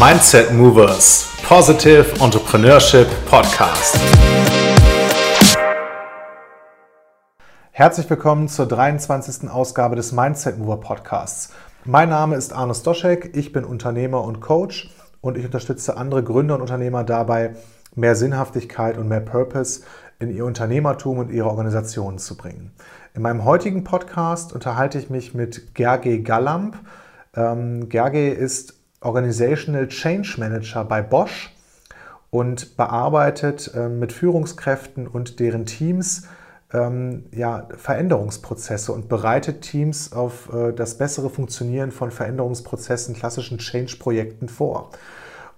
Mindset Movers Positive Entrepreneurship Podcast. Herzlich willkommen zur 23. Ausgabe des Mindset Mover Podcasts. Mein Name ist Arno Stoschek, ich bin Unternehmer und Coach und ich unterstütze andere Gründer und Unternehmer dabei, mehr Sinnhaftigkeit und mehr Purpose in ihr Unternehmertum und ihre Organisationen zu bringen. In meinem heutigen Podcast unterhalte ich mich mit Gerge Gallamp. Ähm, Gerge ist Organizational Change Manager bei Bosch und bearbeitet äh, mit Führungskräften und deren Teams ähm, ja, Veränderungsprozesse und bereitet Teams auf äh, das bessere Funktionieren von Veränderungsprozessen, klassischen Change-Projekten vor.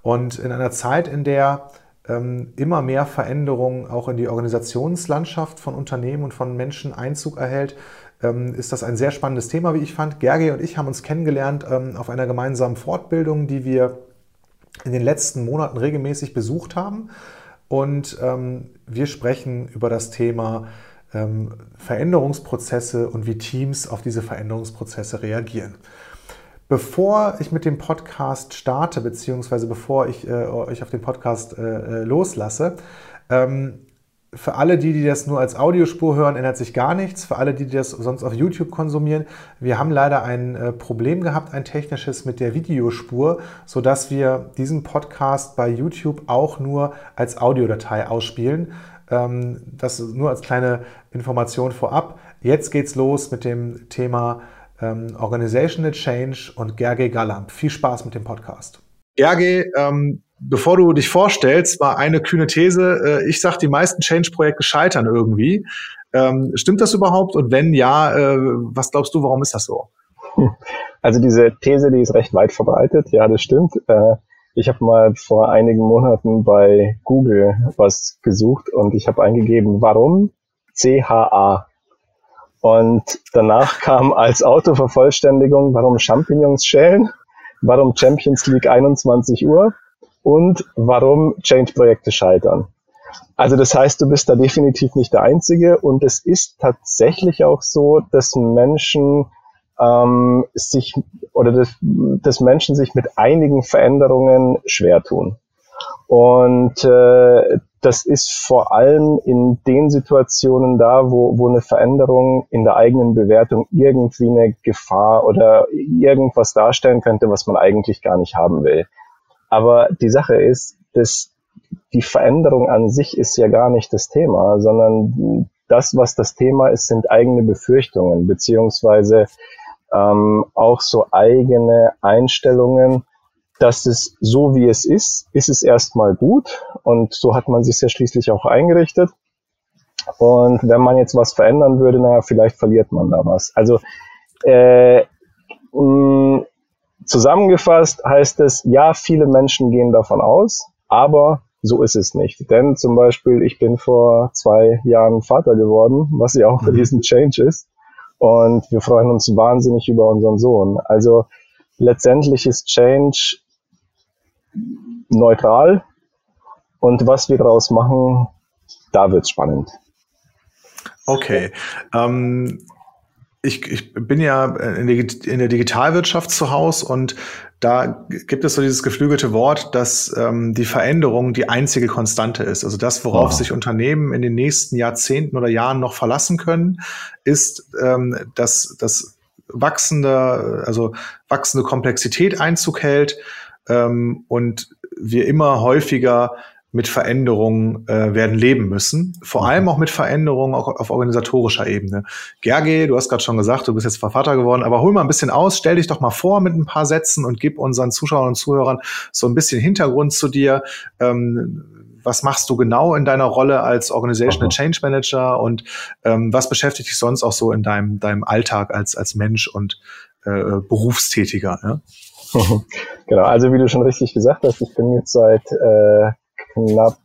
Und in einer Zeit, in der ähm, immer mehr Veränderungen auch in die Organisationslandschaft von Unternehmen und von Menschen Einzug erhält, ist das ein sehr spannendes Thema, wie ich fand. Gerge und ich haben uns kennengelernt ähm, auf einer gemeinsamen Fortbildung, die wir in den letzten Monaten regelmäßig besucht haben. Und wir sprechen über das Thema Veränderungsprozesse und wie Teams auf diese Veränderungsprozesse reagieren. Bevor ich mit dem Podcast starte, beziehungsweise bevor ich äh, euch auf den Podcast äh, äh, loslasse, ähm, für alle die, die das nur als Audiospur hören, ändert sich gar nichts. Für alle die, die das sonst auf YouTube konsumieren, wir haben leider ein äh, Problem gehabt, ein technisches mit der Videospur, sodass wir diesen Podcast bei YouTube auch nur als Audiodatei ausspielen. Ähm, das nur als kleine Information vorab. Jetzt geht's los mit dem Thema ähm, Organizational Change und Gerge Gallamp. Viel Spaß mit dem Podcast. Gerge, ähm, bevor du dich vorstellst, war eine kühne These. Äh, ich sage, die meisten Change-Projekte scheitern irgendwie. Ähm, stimmt das überhaupt? Und wenn ja, äh, was glaubst du, warum ist das so? Also diese These, die ist recht weit verbreitet. Ja, das stimmt. Äh, ich habe mal vor einigen Monaten bei Google was gesucht und ich habe eingegeben, warum CHA und danach kam als Autovervollständigung, warum Champignons schälen, warum Champions League 21 Uhr und warum Change-Projekte scheitern. Also das heißt, du bist da definitiv nicht der Einzige und es ist tatsächlich auch so, dass Menschen ähm, sich oder dass, dass Menschen sich mit einigen Veränderungen schwer tun. Und äh, das ist vor allem in den Situationen da, wo, wo eine Veränderung in der eigenen Bewertung irgendwie eine Gefahr oder irgendwas darstellen könnte, was man eigentlich gar nicht haben will. Aber die Sache ist, dass die Veränderung an sich ist ja gar nicht das Thema, sondern das, was das Thema ist, sind eigene Befürchtungen, beziehungsweise ähm, auch so eigene Einstellungen, dass es so wie es ist, ist es erstmal gut und so hat man sich ja schließlich auch eingerichtet. Und wenn man jetzt was verändern würde, naja, vielleicht verliert man da was. Also äh, mh, zusammengefasst heißt es, ja, viele Menschen gehen davon aus, aber so ist es nicht. Denn zum Beispiel, ich bin vor zwei Jahren Vater geworden, was ja auch für mhm. diesen Change ist. Und wir freuen uns wahnsinnig über unseren Sohn. Also letztendlich ist Change neutral. Und was wir daraus machen, da wird es spannend. Okay. Ähm, ich, ich bin ja in, der Digitalwirtschaft zu Hause und da gibt es so dieses geflügelte Wort, dass ähm, die Veränderung die einzige Konstante ist. Also das, worauf oh. sich Unternehmen in den nächsten Jahrzehnten oder Jahren noch verlassen können, ist, ähm, dass das wachsende, also wachsende Komplexität Einzug hält ähm, und wir immer häufiger mit Veränderungen äh, werden leben müssen. Vor mhm. allem auch mit Veränderungen auch auf organisatorischer Ebene. Gerge, du hast gerade schon gesagt, du bist jetzt Vater geworden, aber hol mal ein bisschen aus, stell dich doch mal vor mit ein paar Sätzen und gib unseren Zuschauern und Zuhörern so ein bisschen Hintergrund zu dir. Ähm, was machst du genau in deiner Rolle als Organizational Aha. Change Manager und ähm, was beschäftigt dich sonst auch so in deinem, deinem Alltag als, als Mensch und äh, Berufstätiger? Ja? genau, also wie du schon richtig gesagt hast, ich bin jetzt seit äh, knapp,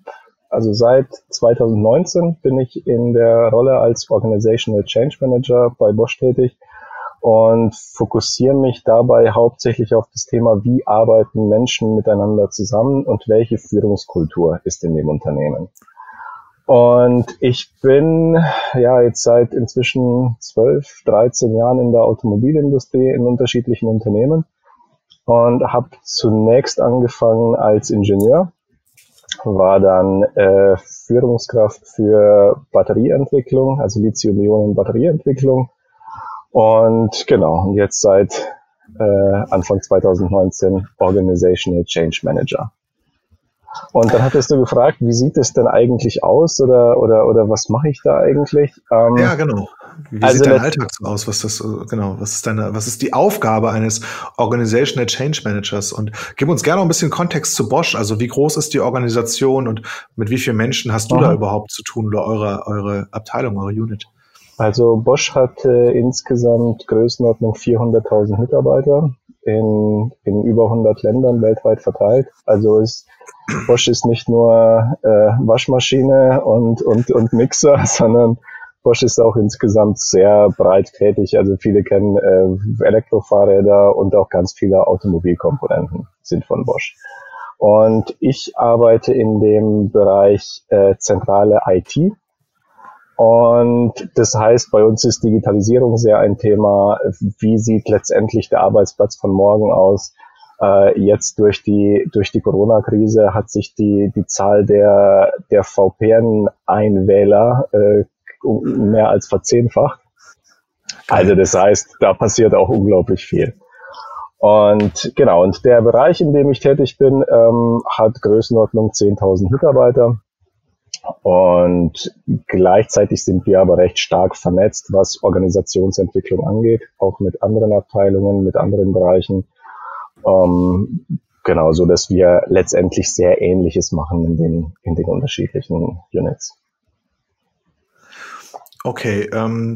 also seit 2019 bin ich in der Rolle als Organizational Change Manager bei Bosch tätig und fokussiere mich dabei hauptsächlich auf das Thema, wie arbeiten Menschen miteinander zusammen und welche Führungskultur ist in dem Unternehmen. Und ich bin ja jetzt seit inzwischen 12, 13 Jahren in der Automobilindustrie in unterschiedlichen Unternehmen und habe zunächst angefangen als Ingenieur, war dann äh, Führungskraft für Batterieentwicklung, also Lithium-Ionen-Batterieentwicklung und genau, jetzt seit äh, Anfang 2019 Organizational Change Manager. Und dann hattest du gefragt, wie sieht es denn eigentlich aus oder, oder, oder was mache ich da eigentlich? Ähm, ja, genau. Wie also sieht dein Alltag so aus? Was das, genau, was ist deine, was ist die Aufgabe eines Organizational Change Managers? Und gib uns gerne noch ein bisschen Kontext zu Bosch. Also wie groß ist die Organisation und mit wie vielen Menschen hast du mhm. da überhaupt zu tun oder eure, eure Abteilung, eure Unit? Also Bosch hat äh, insgesamt Größenordnung 400.000 Mitarbeiter in, in über 100 Ländern weltweit verteilt. Also ist, Bosch ist nicht nur äh, Waschmaschine und, und, und Mixer, sondern Bosch ist auch insgesamt sehr breit tätig. Also viele kennen äh, Elektrofahrräder und auch ganz viele Automobilkomponenten sind von Bosch. Und ich arbeite in dem Bereich äh, zentrale IT. Und das heißt, bei uns ist Digitalisierung sehr ein Thema. Wie sieht letztendlich der Arbeitsplatz von morgen aus? Äh, jetzt durch die, durch die Corona-Krise hat sich die, die Zahl der, der VPN-Einwähler äh, mehr als verzehnfacht. Also das heißt, da passiert auch unglaublich viel. Und genau, und der Bereich, in dem ich tätig bin, ähm, hat Größenordnung 10.000 Mitarbeiter. Und gleichzeitig sind wir aber recht stark vernetzt, was Organisationsentwicklung angeht, auch mit anderen Abteilungen, mit anderen Bereichen. Ähm, genau, so dass wir letztendlich sehr Ähnliches machen in den, in den unterschiedlichen Units. Okay, ähm,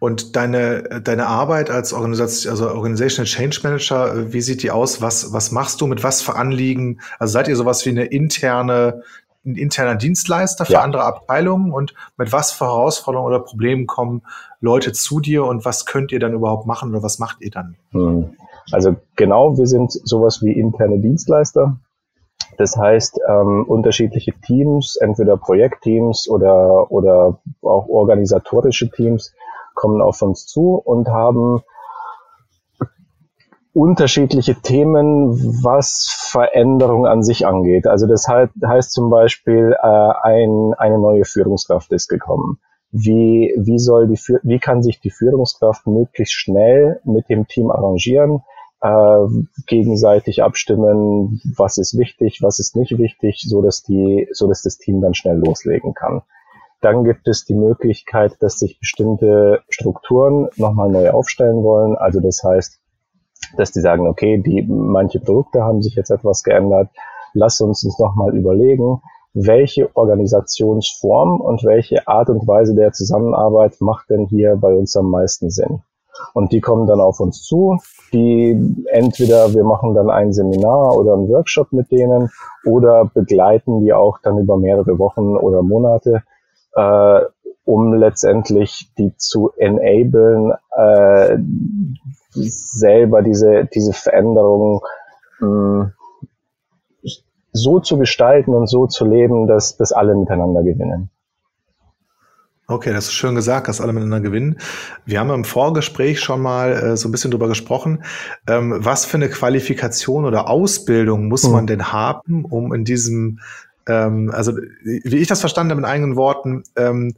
und deine, deine Arbeit als Organisation, also Organizational Change Manager, wie sieht die aus? Was, was machst du mit was für Anliegen? Also seid ihr sowas wie eine interne ein interner Dienstleister für ja. andere Abteilungen und mit was für Herausforderungen oder Problemen kommen Leute zu dir und was könnt ihr dann überhaupt machen oder was macht ihr dann? Hm. Also genau, wir sind sowas wie interne Dienstleister. Das heißt, ähm, unterschiedliche Teams, entweder Projektteams oder, oder auch organisatorische Teams, kommen auf uns zu und haben unterschiedliche Themen, was Veränderung an sich angeht. Also das heißt, zum Beispiel, äh, ein, eine neue Führungskraft ist gekommen. Wie, wie, soll die, wie kann sich die Führungskraft möglichst schnell mit dem Team arrangieren, äh, gegenseitig abstimmen, was ist wichtig, was ist nicht wichtig, so dass die, so dass das Team dann schnell loslegen kann. Dann gibt es die Möglichkeit, dass sich bestimmte Strukturen nochmal neu aufstellen wollen. Also das heißt, dass die sagen, okay, die manche Produkte haben sich jetzt etwas geändert, lass uns uns nochmal überlegen, welche Organisationsform und welche Art und Weise der Zusammenarbeit macht denn hier bei uns am meisten Sinn. Und die kommen dann auf uns zu, die entweder wir machen dann ein Seminar oder einen Workshop mit denen oder begleiten die auch dann über mehrere Wochen oder Monate, äh, um letztendlich die zu enablen, äh, selber diese, diese Veränderung mh, so zu gestalten und so zu leben, dass, dass alle miteinander gewinnen. Okay, das ist schön gesagt, dass alle miteinander gewinnen. Wir haben im Vorgespräch schon mal äh, so ein bisschen drüber gesprochen. Ähm, was für eine Qualifikation oder Ausbildung muss hm. man denn haben, um in diesem, ähm, also wie ich das verstanden habe in eigenen Worten, ähm,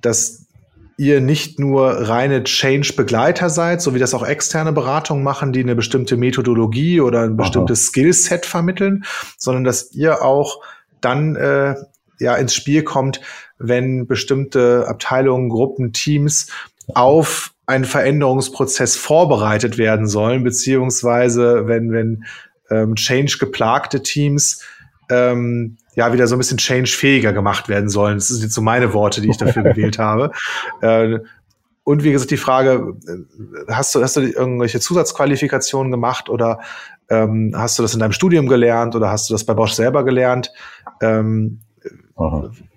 dass ihr nicht nur reine Change-Begleiter seid, so wie das auch externe Beratungen machen, die eine bestimmte Methodologie oder ein bestimmtes Aha. Skillset vermitteln, sondern dass ihr auch dann äh, ja ins Spiel kommt, wenn bestimmte Abteilungen, Gruppen, Teams auf einen Veränderungsprozess vorbereitet werden sollen, beziehungsweise wenn, wenn ähm, Change geplagte Teams ähm, ja wieder so ein bisschen change-fähiger gemacht werden sollen. Das sind jetzt so meine Worte, die ich dafür gewählt habe. Äh, und wie gesagt, die Frage, äh, hast du, hast du irgendwelche Zusatzqualifikationen gemacht oder ähm, hast du das in deinem Studium gelernt oder hast du das bei Bosch selber gelernt? Ähm,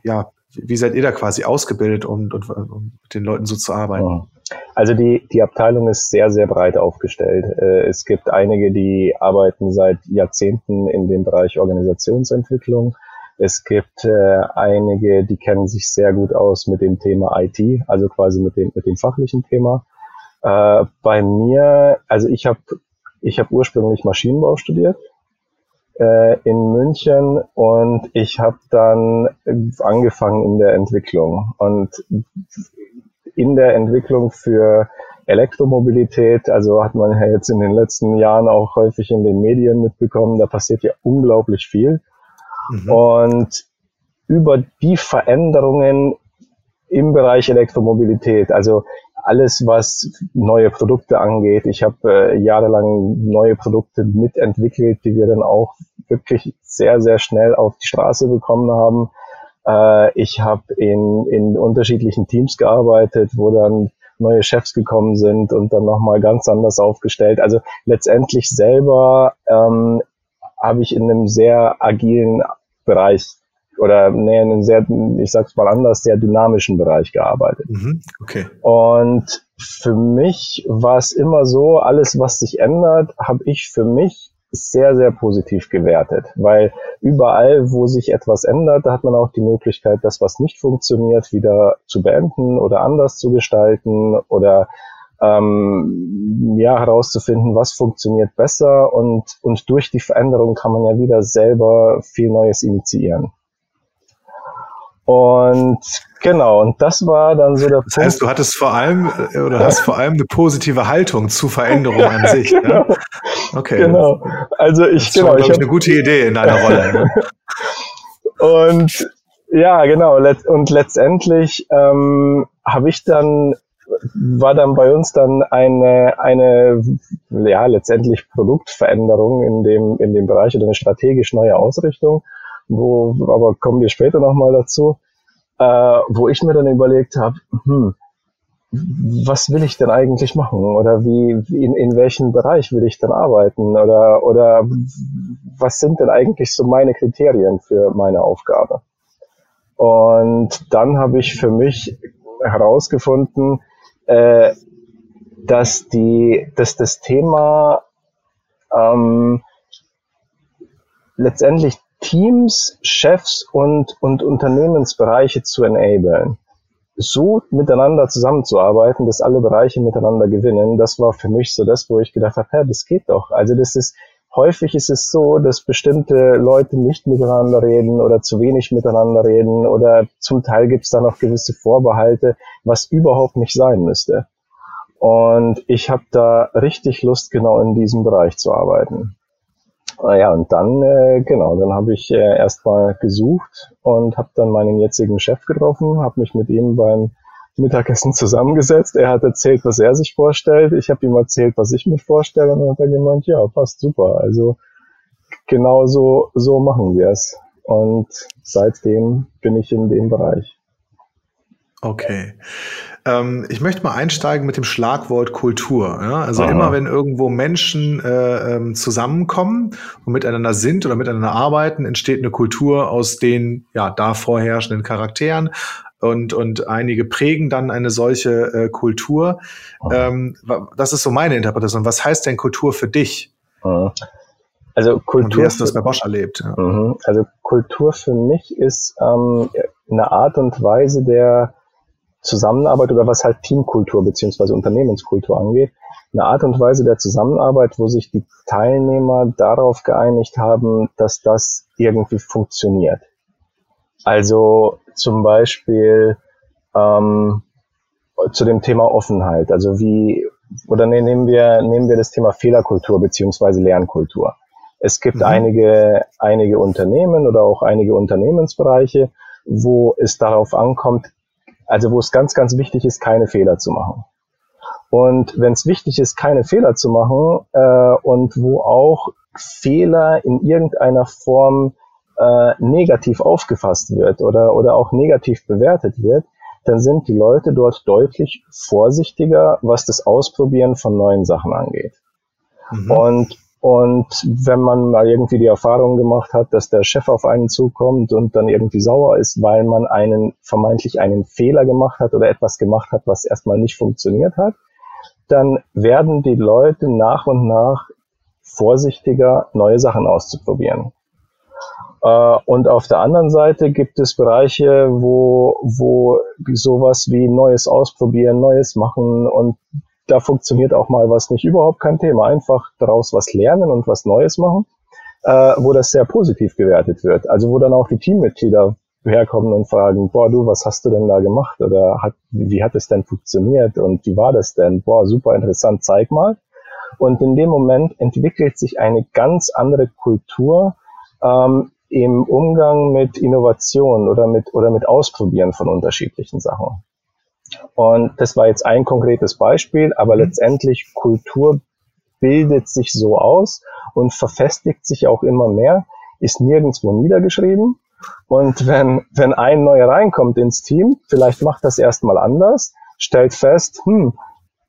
ja, wie seid ihr da quasi ausgebildet, um, um, mit den Leuten so zu arbeiten? Also die, die Abteilung ist sehr, sehr breit aufgestellt. Äh, es gibt einige, die arbeiten seit Jahrzehnten in dem Bereich Organisationsentwicklung. Es gibt äh, einige, die kennen sich sehr gut aus mit dem Thema IT, also quasi mit dem, mit dem fachlichen Thema. Äh, bei mir, also ich habe Ich habe ursprünglich Maschinenbau studiert äh, in München und ich habe dann angefangen in der Entwicklung und in der Entwicklung für Elektromobilität, also hat man ja jetzt in den letzten Jahren auch häufig in den Medien mitbekommen, da passiert ja unglaublich viel. Mhm. Und über die Veränderungen im Bereich Elektromobilität, also alles, was neue Produkte angeht. Ich habe äh, jahrelang neue Produkte mitentwickelt, die wir dann auch wirklich sehr, sehr schnell auf die Straße bekommen haben. Äh, ich habe in, in unterschiedlichen Teams gearbeitet, wo dann neue Chefs gekommen sind und dann nochmal ganz anders aufgestellt. Also letztendlich selber ähm, habe ich in einem sehr agilen Bereich oder nee, in einem sehr, ich sag's mal anders, sehr dynamischen Bereich gearbeitet. Mhm, okay. Und für mich war es immer so, alles, was sich ändert, habe ich für mich sehr, sehr positiv gewertet, weil überall, wo sich etwas ändert, da hat man auch die Möglichkeit, das, was nicht funktioniert, wieder zu beenden oder anders zu gestalten oder ähm, ja herauszufinden, was funktioniert besser und und durch die Veränderung kann man ja wieder selber viel Neues initiieren. Und genau, und das war dann so der das Punkt. heißt, du hattest vor allem äh, oder hast vor allem eine positive Haltung zu Veränderung an sich. Genau. Ne? Okay. Genau. Also ich, das ist genau. Schon, ich habe eine gute Idee in deiner Rolle. Ne? und ja, genau. Und letztendlich ähm, habe ich dann war dann bei uns dann eine, eine ja, letztendlich Produktveränderung in dem, in dem Bereich oder eine strategisch neue Ausrichtung wo, aber kommen wir später nochmal dazu, äh, wo ich mir dann überlegt habe, hm, was will ich denn eigentlich machen oder wie in, in welchem Bereich will ich denn arbeiten oder oder was sind denn eigentlich so meine Kriterien für meine Aufgabe? Und dann habe ich für mich herausgefunden, äh, dass die dass das Thema ähm, letztendlich Teams, Chefs und, und Unternehmensbereiche zu enablen. So miteinander zusammenzuarbeiten, dass alle Bereiche miteinander gewinnen, das war für mich so das, wo ich gedacht habe, ja, das geht doch. Also das ist, häufig ist es so, dass bestimmte Leute nicht miteinander reden oder zu wenig miteinander reden oder zum Teil gibt es da noch gewisse Vorbehalte, was überhaupt nicht sein müsste. Und ich habe da richtig Lust, genau in diesem Bereich zu arbeiten. Ah ja, und dann, äh, genau, dann habe ich äh, erstmal gesucht und habe dann meinen jetzigen Chef getroffen, habe mich mit ihm beim Mittagessen zusammengesetzt. Er hat erzählt, was er sich vorstellt. Ich habe ihm erzählt, was ich mir vorstelle. Und dann hat er gemeint, ja, passt super. Also genau so, so machen wir es. Und seitdem bin ich in dem Bereich. Okay. Ähm, ich möchte mal einsteigen mit dem Schlagwort Kultur. Ja? Also Aha. immer wenn irgendwo Menschen äh, ähm, zusammenkommen und miteinander sind oder miteinander arbeiten, entsteht eine Kultur aus den ja da vorherrschenden Charakteren und und einige prägen dann eine solche äh, Kultur. Ähm, das ist so meine Interpretation. Was heißt denn Kultur für dich? Aha. Also Kultur. Und wie hast du das bei Bosch erlebt? Ja. Mhm. Also Kultur für mich ist ähm, eine Art und Weise der Zusammenarbeit oder was halt Teamkultur beziehungsweise Unternehmenskultur angeht, eine Art und Weise der Zusammenarbeit, wo sich die Teilnehmer darauf geeinigt haben, dass das irgendwie funktioniert. Also zum Beispiel ähm, zu dem Thema Offenheit. Also wie, oder ne, nehmen wir, nehmen wir das Thema Fehlerkultur beziehungsweise Lernkultur. Es gibt mhm. einige, einige Unternehmen oder auch einige Unternehmensbereiche, wo es darauf ankommt, also wo es ganz, ganz wichtig ist, keine Fehler zu machen. Und wenn es wichtig ist, keine Fehler zu machen äh, und wo auch Fehler in irgendeiner Form äh, negativ aufgefasst wird oder, oder auch negativ bewertet wird, dann sind die Leute dort deutlich vorsichtiger, was das Ausprobieren von neuen Sachen angeht. Mhm. Und und wenn man mal irgendwie die Erfahrung gemacht hat, dass der Chef auf einen zukommt und dann irgendwie sauer ist, weil man einen vermeintlich einen Fehler gemacht hat oder etwas gemacht hat, was erstmal nicht funktioniert hat, dann werden die Leute nach und nach vorsichtiger, neue Sachen auszuprobieren. Äh, und auf der anderen Seite gibt es Bereiche, wo, wo sowas wie Neues ausprobieren, Neues machen und da funktioniert auch mal was nicht, überhaupt kein Thema. Einfach daraus was lernen und was Neues machen, äh, wo das sehr positiv gewertet wird. Also wo dann auch die Teammitglieder herkommen und fragen, boah, du, was hast du denn da gemacht? Oder hat, wie hat es denn funktioniert? Und wie war das denn? Boah, super interessant, zeig mal. Und in dem Moment entwickelt sich eine ganz andere Kultur ähm, im Umgang mit Innovation oder mit, oder mit Ausprobieren von unterschiedlichen Sachen. Und das war jetzt ein konkretes Beispiel, aber mhm. letztendlich Kultur bildet sich so aus und verfestigt sich auch immer mehr, ist nirgendwo niedergeschrieben. Und wenn, wenn ein neuer reinkommt ins Team, vielleicht macht das erstmal anders, stellt fest, hm,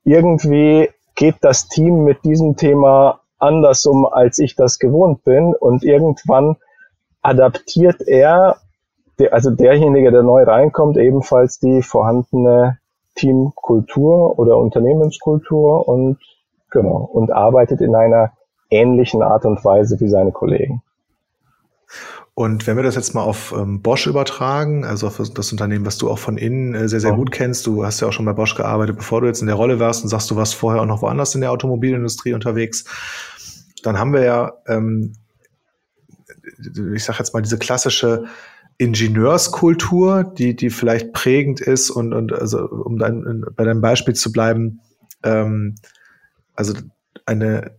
irgendwie geht das Team mit diesem Thema anders um, als ich das gewohnt bin. Und irgendwann adaptiert er, also derjenige, der neu reinkommt, ebenfalls die vorhandene Teamkultur oder Unternehmenskultur und genau und arbeitet in einer ähnlichen Art und Weise wie seine Kollegen. Und wenn wir das jetzt mal auf ähm, Bosch übertragen, also auf das Unternehmen, was du auch von innen äh, sehr, sehr ja. gut kennst, du hast ja auch schon bei Bosch gearbeitet, bevor du jetzt in der Rolle warst und sagst, du warst vorher auch noch woanders in der Automobilindustrie unterwegs, dann haben wir ja, ähm, ich sage jetzt mal, diese klassische Ingenieurskultur, die, die vielleicht prägend ist und, und also um dann bei deinem Beispiel zu bleiben, ähm, also eine,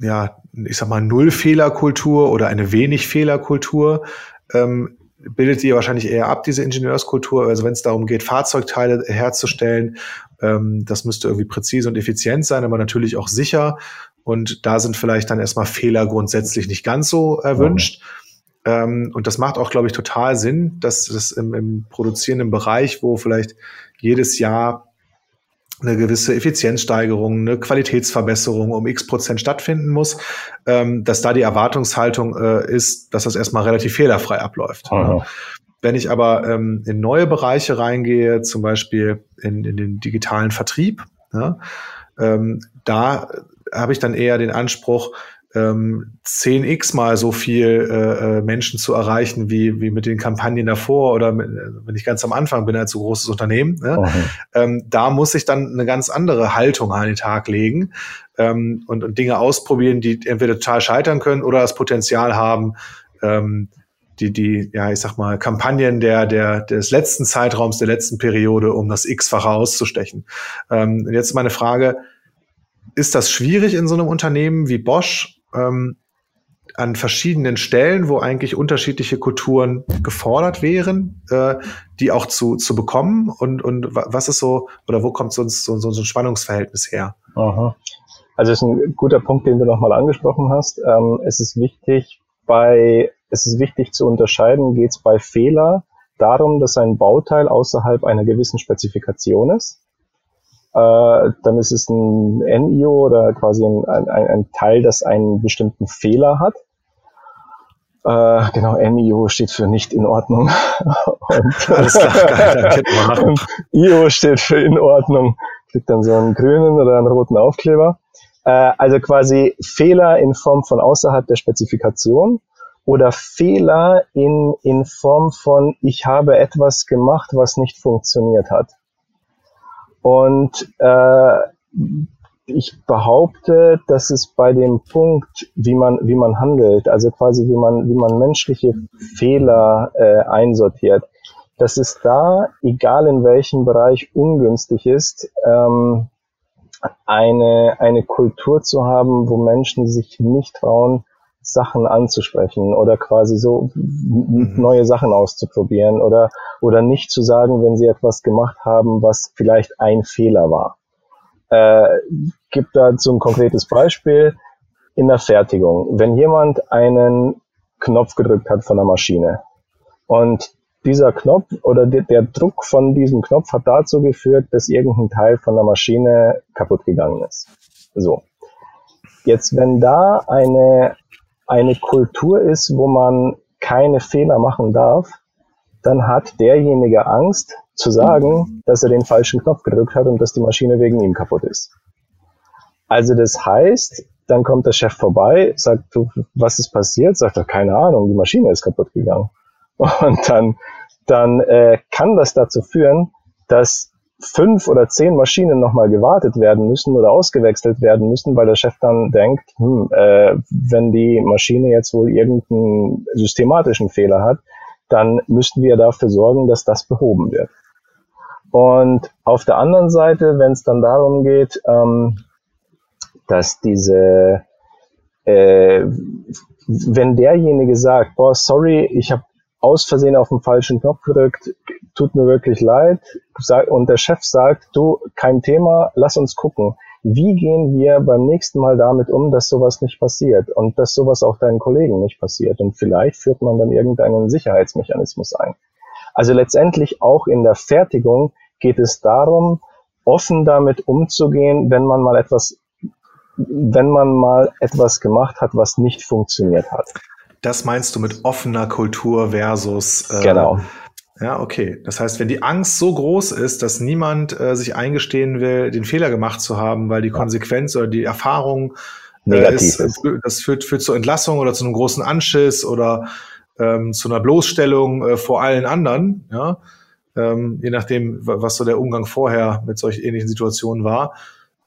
ja, ich sag mal, Null-Fehlerkultur oder eine wenig Fehlerkultur ähm, bildet ihr wahrscheinlich eher ab, diese Ingenieurskultur. Also wenn es darum geht, Fahrzeugteile herzustellen, ähm, das müsste irgendwie präzise und effizient sein, aber natürlich auch sicher. Und da sind vielleicht dann erstmal Fehler grundsätzlich nicht ganz so erwünscht. Mhm. Ähm, und das macht auch, glaube ich, total Sinn, dass das im, im produzierenden Bereich, wo vielleicht jedes Jahr eine gewisse Effizienzsteigerung, eine Qualitätsverbesserung um x Prozent stattfinden muss, ähm, dass da die Erwartungshaltung äh, ist, dass das erstmal relativ fehlerfrei abläuft. Wenn ich aber ähm, in neue Bereiche reingehe, zum Beispiel in, in den digitalen Vertrieb, ja, ähm, da habe ich dann eher den Anspruch, ähm, 10x mal so viel äh, äh, Menschen zu erreichen wie, wie mit den Kampagnen davor oder mit, äh, wenn ich ganz am Anfang bin als so großes Unternehmen. Ne? Okay. Ähm, da muss ich dann eine ganz andere Haltung an den Tag legen ähm, und, und Dinge ausprobieren, die entweder total scheitern können oder das Potenzial haben, ähm, die, die, ja, ich sag mal, Kampagnen der, der, des letzten Zeitraums, der letzten Periode, um das X-fache auszustechen. Ähm, jetzt meine Frage, ist das schwierig in so einem Unternehmen wie Bosch ähm, an verschiedenen Stellen, wo eigentlich unterschiedliche Kulturen gefordert wären, äh, die auch zu, zu bekommen? Und, und was ist so, oder wo kommt so, so, so ein Spannungsverhältnis her? Aha. Also ist ein guter Punkt, den du nochmal angesprochen hast. Ähm, es ist wichtig, bei, es ist wichtig zu unterscheiden, geht es bei Fehler darum, dass ein Bauteil außerhalb einer gewissen Spezifikation ist äh, dann ist es ein NIO oder quasi ein, ein, ein Teil, das einen bestimmten Fehler hat. Äh, genau, NIO steht für nicht in Ordnung. und, Alles klar, geil, dann und IO steht für in Ordnung. Kriegt dann so einen grünen oder einen roten Aufkleber. Äh, also quasi Fehler in Form von außerhalb der Spezifikation oder Fehler in, in Form von ich habe etwas gemacht, was nicht funktioniert hat. Und äh, ich behaupte, dass es bei dem Punkt, wie man, wie man handelt, also quasi wie man, wie man menschliche Fehler äh, einsortiert, dass es da, egal in welchem Bereich, ungünstig ist, ähm, eine, eine Kultur zu haben, wo Menschen sich nicht trauen, Sachen anzusprechen oder quasi so mhm. neue Sachen auszuprobieren oder, oder nicht zu sagen, wenn sie etwas gemacht haben, was vielleicht ein Fehler war. Äh, gibt dazu ein konkretes Beispiel in der Fertigung. Wenn jemand einen Knopf gedrückt hat von der Maschine und dieser Knopf oder der, der Druck von diesem Knopf hat dazu geführt, dass irgendein Teil von der Maschine kaputt gegangen ist. So. Jetzt, wenn da eine, eine Kultur ist, wo man keine Fehler machen darf, dann hat derjenige Angst zu sagen, dass er den falschen Knopf gedrückt hat und dass die Maschine wegen ihm kaputt ist. Also das heißt, dann kommt der Chef vorbei, sagt, du, was ist passiert? Sagt er, keine Ahnung, die Maschine ist kaputt gegangen. Und dann, dann äh, kann das dazu führen, dass fünf oder zehn Maschinen nochmal gewartet werden müssen oder ausgewechselt werden müssen, weil der Chef dann denkt, hm, äh, wenn die Maschine jetzt wohl irgendeinen systematischen Fehler hat, dann müssten wir dafür sorgen, dass das behoben wird. Und auf der anderen Seite, wenn es dann darum geht, ähm, dass diese, äh, wenn derjenige sagt, boah, sorry, ich habe aus Versehen auf den falschen Knopf gedrückt, tut mir wirklich leid, und der Chef sagt, du, kein Thema, lass uns gucken. Wie gehen wir beim nächsten Mal damit um, dass sowas nicht passiert und dass sowas auch deinen Kollegen nicht passiert? Und vielleicht führt man dann irgendeinen Sicherheitsmechanismus ein. Also letztendlich auch in der Fertigung geht es darum, offen damit umzugehen, wenn man mal etwas, wenn man mal etwas gemacht hat, was nicht funktioniert hat. Das meinst du mit offener Kultur versus äh, genau. Ja, okay. Das heißt, wenn die Angst so groß ist, dass niemand äh, sich eingestehen will, den Fehler gemacht zu haben, weil die Konsequenz oder die Erfahrung äh, Negativ ist, das führt, führt zur Entlassung oder zu einem großen Anschiss oder ähm, zu einer Bloßstellung äh, vor allen anderen, ja, ähm, je nachdem, was so der Umgang vorher mit solch ähnlichen Situationen war,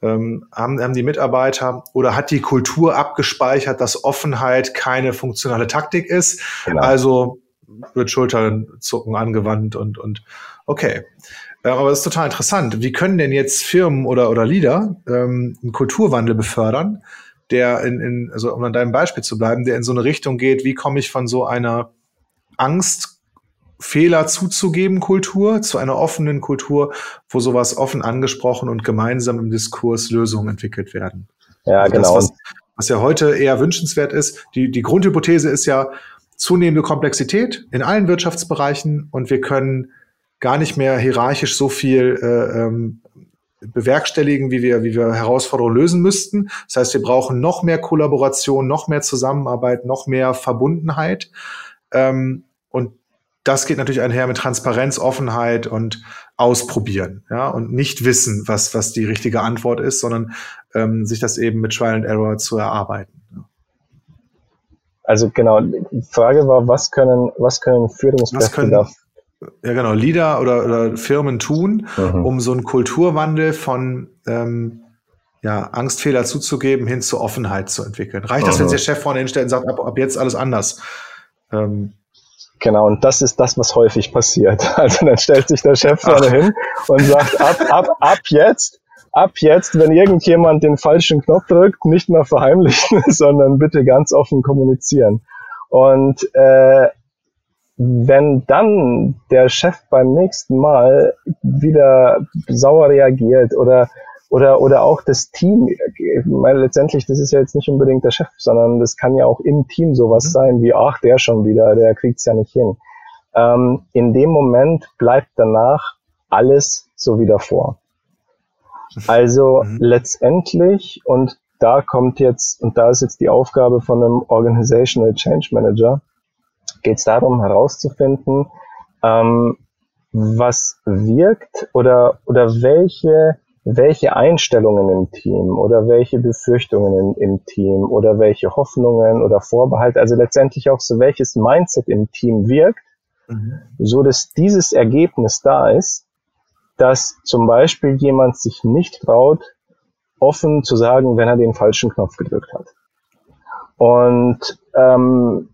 ähm, haben, haben die Mitarbeiter oder hat die Kultur abgespeichert, dass Offenheit keine funktionale Taktik ist. Genau. Also wird Schulternzucken angewandt und, und okay. Äh, aber das ist total interessant. Wie können denn jetzt Firmen oder, oder Leader ähm, einen Kulturwandel befördern, der in, in, also um an deinem Beispiel zu bleiben, der in so eine Richtung geht, wie komme ich von so einer Angst, Fehler zuzugeben Kultur zu einer offenen Kultur, wo sowas offen angesprochen und gemeinsam im Diskurs Lösungen entwickelt werden. Ja, also genau. Das, was, was ja heute eher wünschenswert ist, die, die Grundhypothese ist ja, zunehmende Komplexität in allen Wirtschaftsbereichen und wir können gar nicht mehr hierarchisch so viel äh, ähm, bewerkstelligen, wie wir, wie wir Herausforderungen lösen müssten. Das heißt, wir brauchen noch mehr Kollaboration, noch mehr Zusammenarbeit, noch mehr Verbundenheit. Ähm, das geht natürlich einher mit Transparenz, Offenheit und Ausprobieren, ja, und nicht wissen, was, was die richtige Antwort ist, sondern ähm, sich das eben mit Trial and Error zu erarbeiten. Ja. Also genau, die Frage war, was können, was können Führungskräfte was können, da ja genau, Leader oder, oder Firmen tun, mhm. um so einen Kulturwandel von ähm, ja, Angstfehler zuzugeben hin zur Offenheit zu entwickeln. Reicht das, mhm. wenn sich der Chef vorne hinstellt und sagt, ab, ab jetzt alles anders? Ähm, Genau, und das ist das, was häufig passiert. Also dann stellt sich der Chef vorne hin und sagt, ab, ab, ab jetzt ab jetzt, wenn irgendjemand den falschen Knopf drückt, nicht mehr verheimlichen, sondern bitte ganz offen kommunizieren. Und äh, wenn dann der Chef beim nächsten Mal wieder sauer reagiert oder oder oder auch das Team, ich meine, letztendlich, das ist ja jetzt nicht unbedingt der Chef, sondern das kann ja auch im Team sowas mhm. sein wie, ach, der schon wieder, der kriegt's ja nicht hin. Ähm, in dem Moment bleibt danach alles so wie davor. Also mhm. letztendlich, und da kommt jetzt, und da ist jetzt die Aufgabe von einem Organizational Change Manager, geht es darum herauszufinden, ähm, was wirkt oder, oder welche, welche Einstellungen im Team oder welche Befürchtungen im, im Team oder welche Hoffnungen oder Vorbehalte, also letztendlich auch so welches Mindset im Team wirkt, mhm. so dass dieses Ergebnis da ist, dass zum Beispiel jemand sich nicht traut, offen zu sagen, wenn er den falschen Knopf gedrückt hat. Und ähm,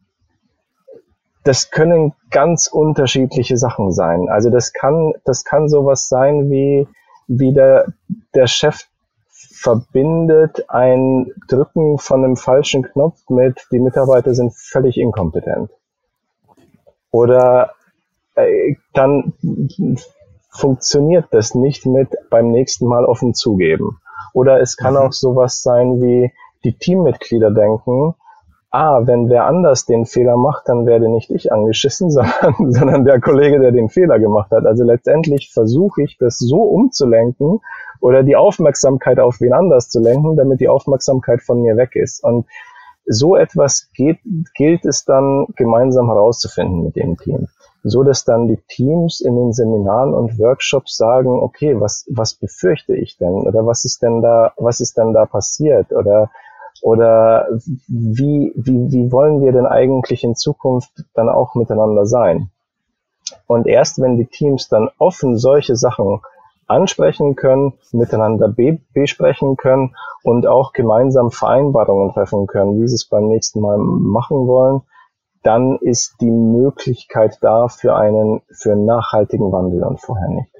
das können ganz unterschiedliche Sachen sein. Also das kann, das kann sowas sein wie, wie der, der Chef verbindet ein Drücken von einem falschen Knopf mit, die Mitarbeiter sind völlig inkompetent. Oder äh, dann funktioniert das nicht mit beim nächsten Mal offen zugeben. Oder es kann mhm. auch sowas sein wie die Teammitglieder denken, ah, wenn wer anders den Fehler macht, dann werde nicht ich angeschissen, sondern, sondern der Kollege, der den Fehler gemacht hat. Also letztendlich versuche ich das so umzulenken oder die Aufmerksamkeit auf wen anders zu lenken, damit die Aufmerksamkeit von mir weg ist. Und so etwas geht, gilt es dann gemeinsam herauszufinden mit dem Team so dass dann die Teams in den Seminaren und Workshops sagen, okay, was, was befürchte ich denn? Oder was ist denn da, was ist denn da passiert? Oder, oder wie, wie, wie wollen wir denn eigentlich in Zukunft dann auch miteinander sein? Und erst wenn die Teams dann offen solche Sachen ansprechen können, miteinander be besprechen können und auch gemeinsam Vereinbarungen treffen können, wie sie es beim nächsten Mal machen wollen, dann ist die Möglichkeit da für einen, für einen nachhaltigen Wandel und vorher nicht.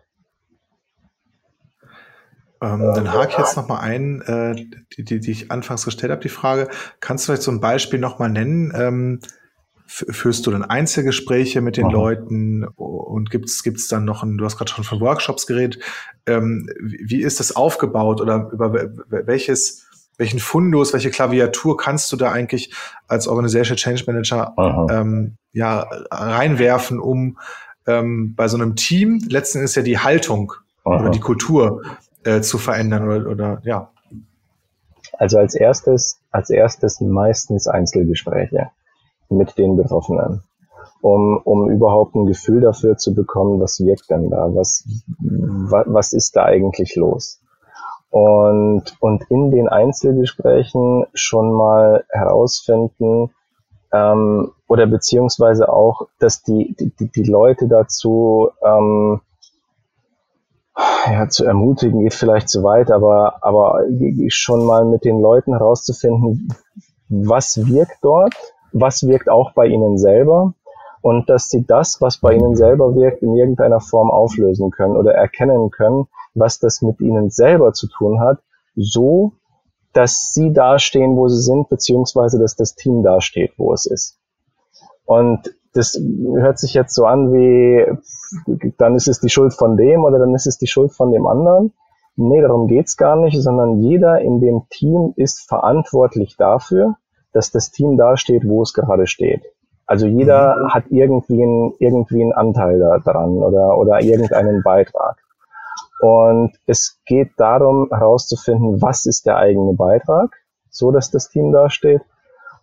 Ähm, dann hake ich jetzt nochmal ein, äh, die, die, die ich anfangs gestellt habe, die Frage. Kannst du vielleicht so ein Beispiel nochmal nennen? Ähm, führst du dann Einzelgespräche mit den Aha. Leuten und gibt es dann noch ein, du hast gerade schon von Workshops geredet, ähm, wie ist das aufgebaut oder über welches, welchen Fundus, welche Klaviatur kannst du da eigentlich als Organization Change Manager ähm, ja, reinwerfen, um ähm, bei so einem Team, letzten ist ja die Haltung Aha. oder die Kultur äh, zu verändern oder, oder ja. Also als erstes, als erstes meistens Einzelgespräche mit den Betroffenen, um, um überhaupt ein Gefühl dafür zu bekommen, was wirkt denn da, was, was, was ist da eigentlich los. Und, und in den Einzelgesprächen schon mal herausfinden, ähm, oder beziehungsweise auch, dass die, die, die Leute dazu ähm, ja, zu ermutigen geht vielleicht zu weit, aber, aber schon mal mit den Leuten herauszufinden, was wirkt dort, was wirkt auch bei ihnen selber und dass sie das, was bei ihnen selber wirkt, in irgendeiner Form auflösen können oder erkennen können, was das mit ihnen selber zu tun hat, so, dass sie dastehen, wo sie sind, beziehungsweise dass das Team dasteht, wo es ist. Und das hört sich jetzt so an wie, dann ist es die Schuld von dem oder dann ist es die Schuld von dem anderen. Nee, darum geht's gar nicht, sondern jeder in dem Team ist verantwortlich dafür, dass das Team da steht, wo es gerade steht. Also jeder mhm. hat irgendwie, ein, irgendwie einen Anteil daran oder, oder irgendeinen Beitrag. Und es geht darum herauszufinden, was ist der eigene Beitrag, so dass das Team da steht.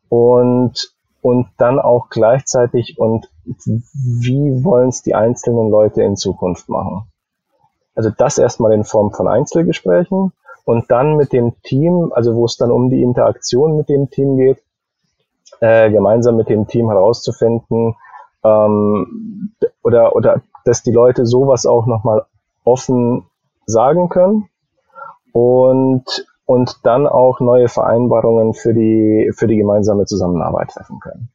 Und und dann auch gleichzeitig und wie wollen es die einzelnen Leute in Zukunft machen. Also das erstmal in Form von Einzelgesprächen und dann mit dem Team, also wo es dann um die Interaktion mit dem Team geht, äh, gemeinsam mit dem Team herauszufinden ähm, oder oder dass die Leute sowas auch nochmal offen sagen können und und dann auch neue Vereinbarungen für die, für die gemeinsame Zusammenarbeit treffen können.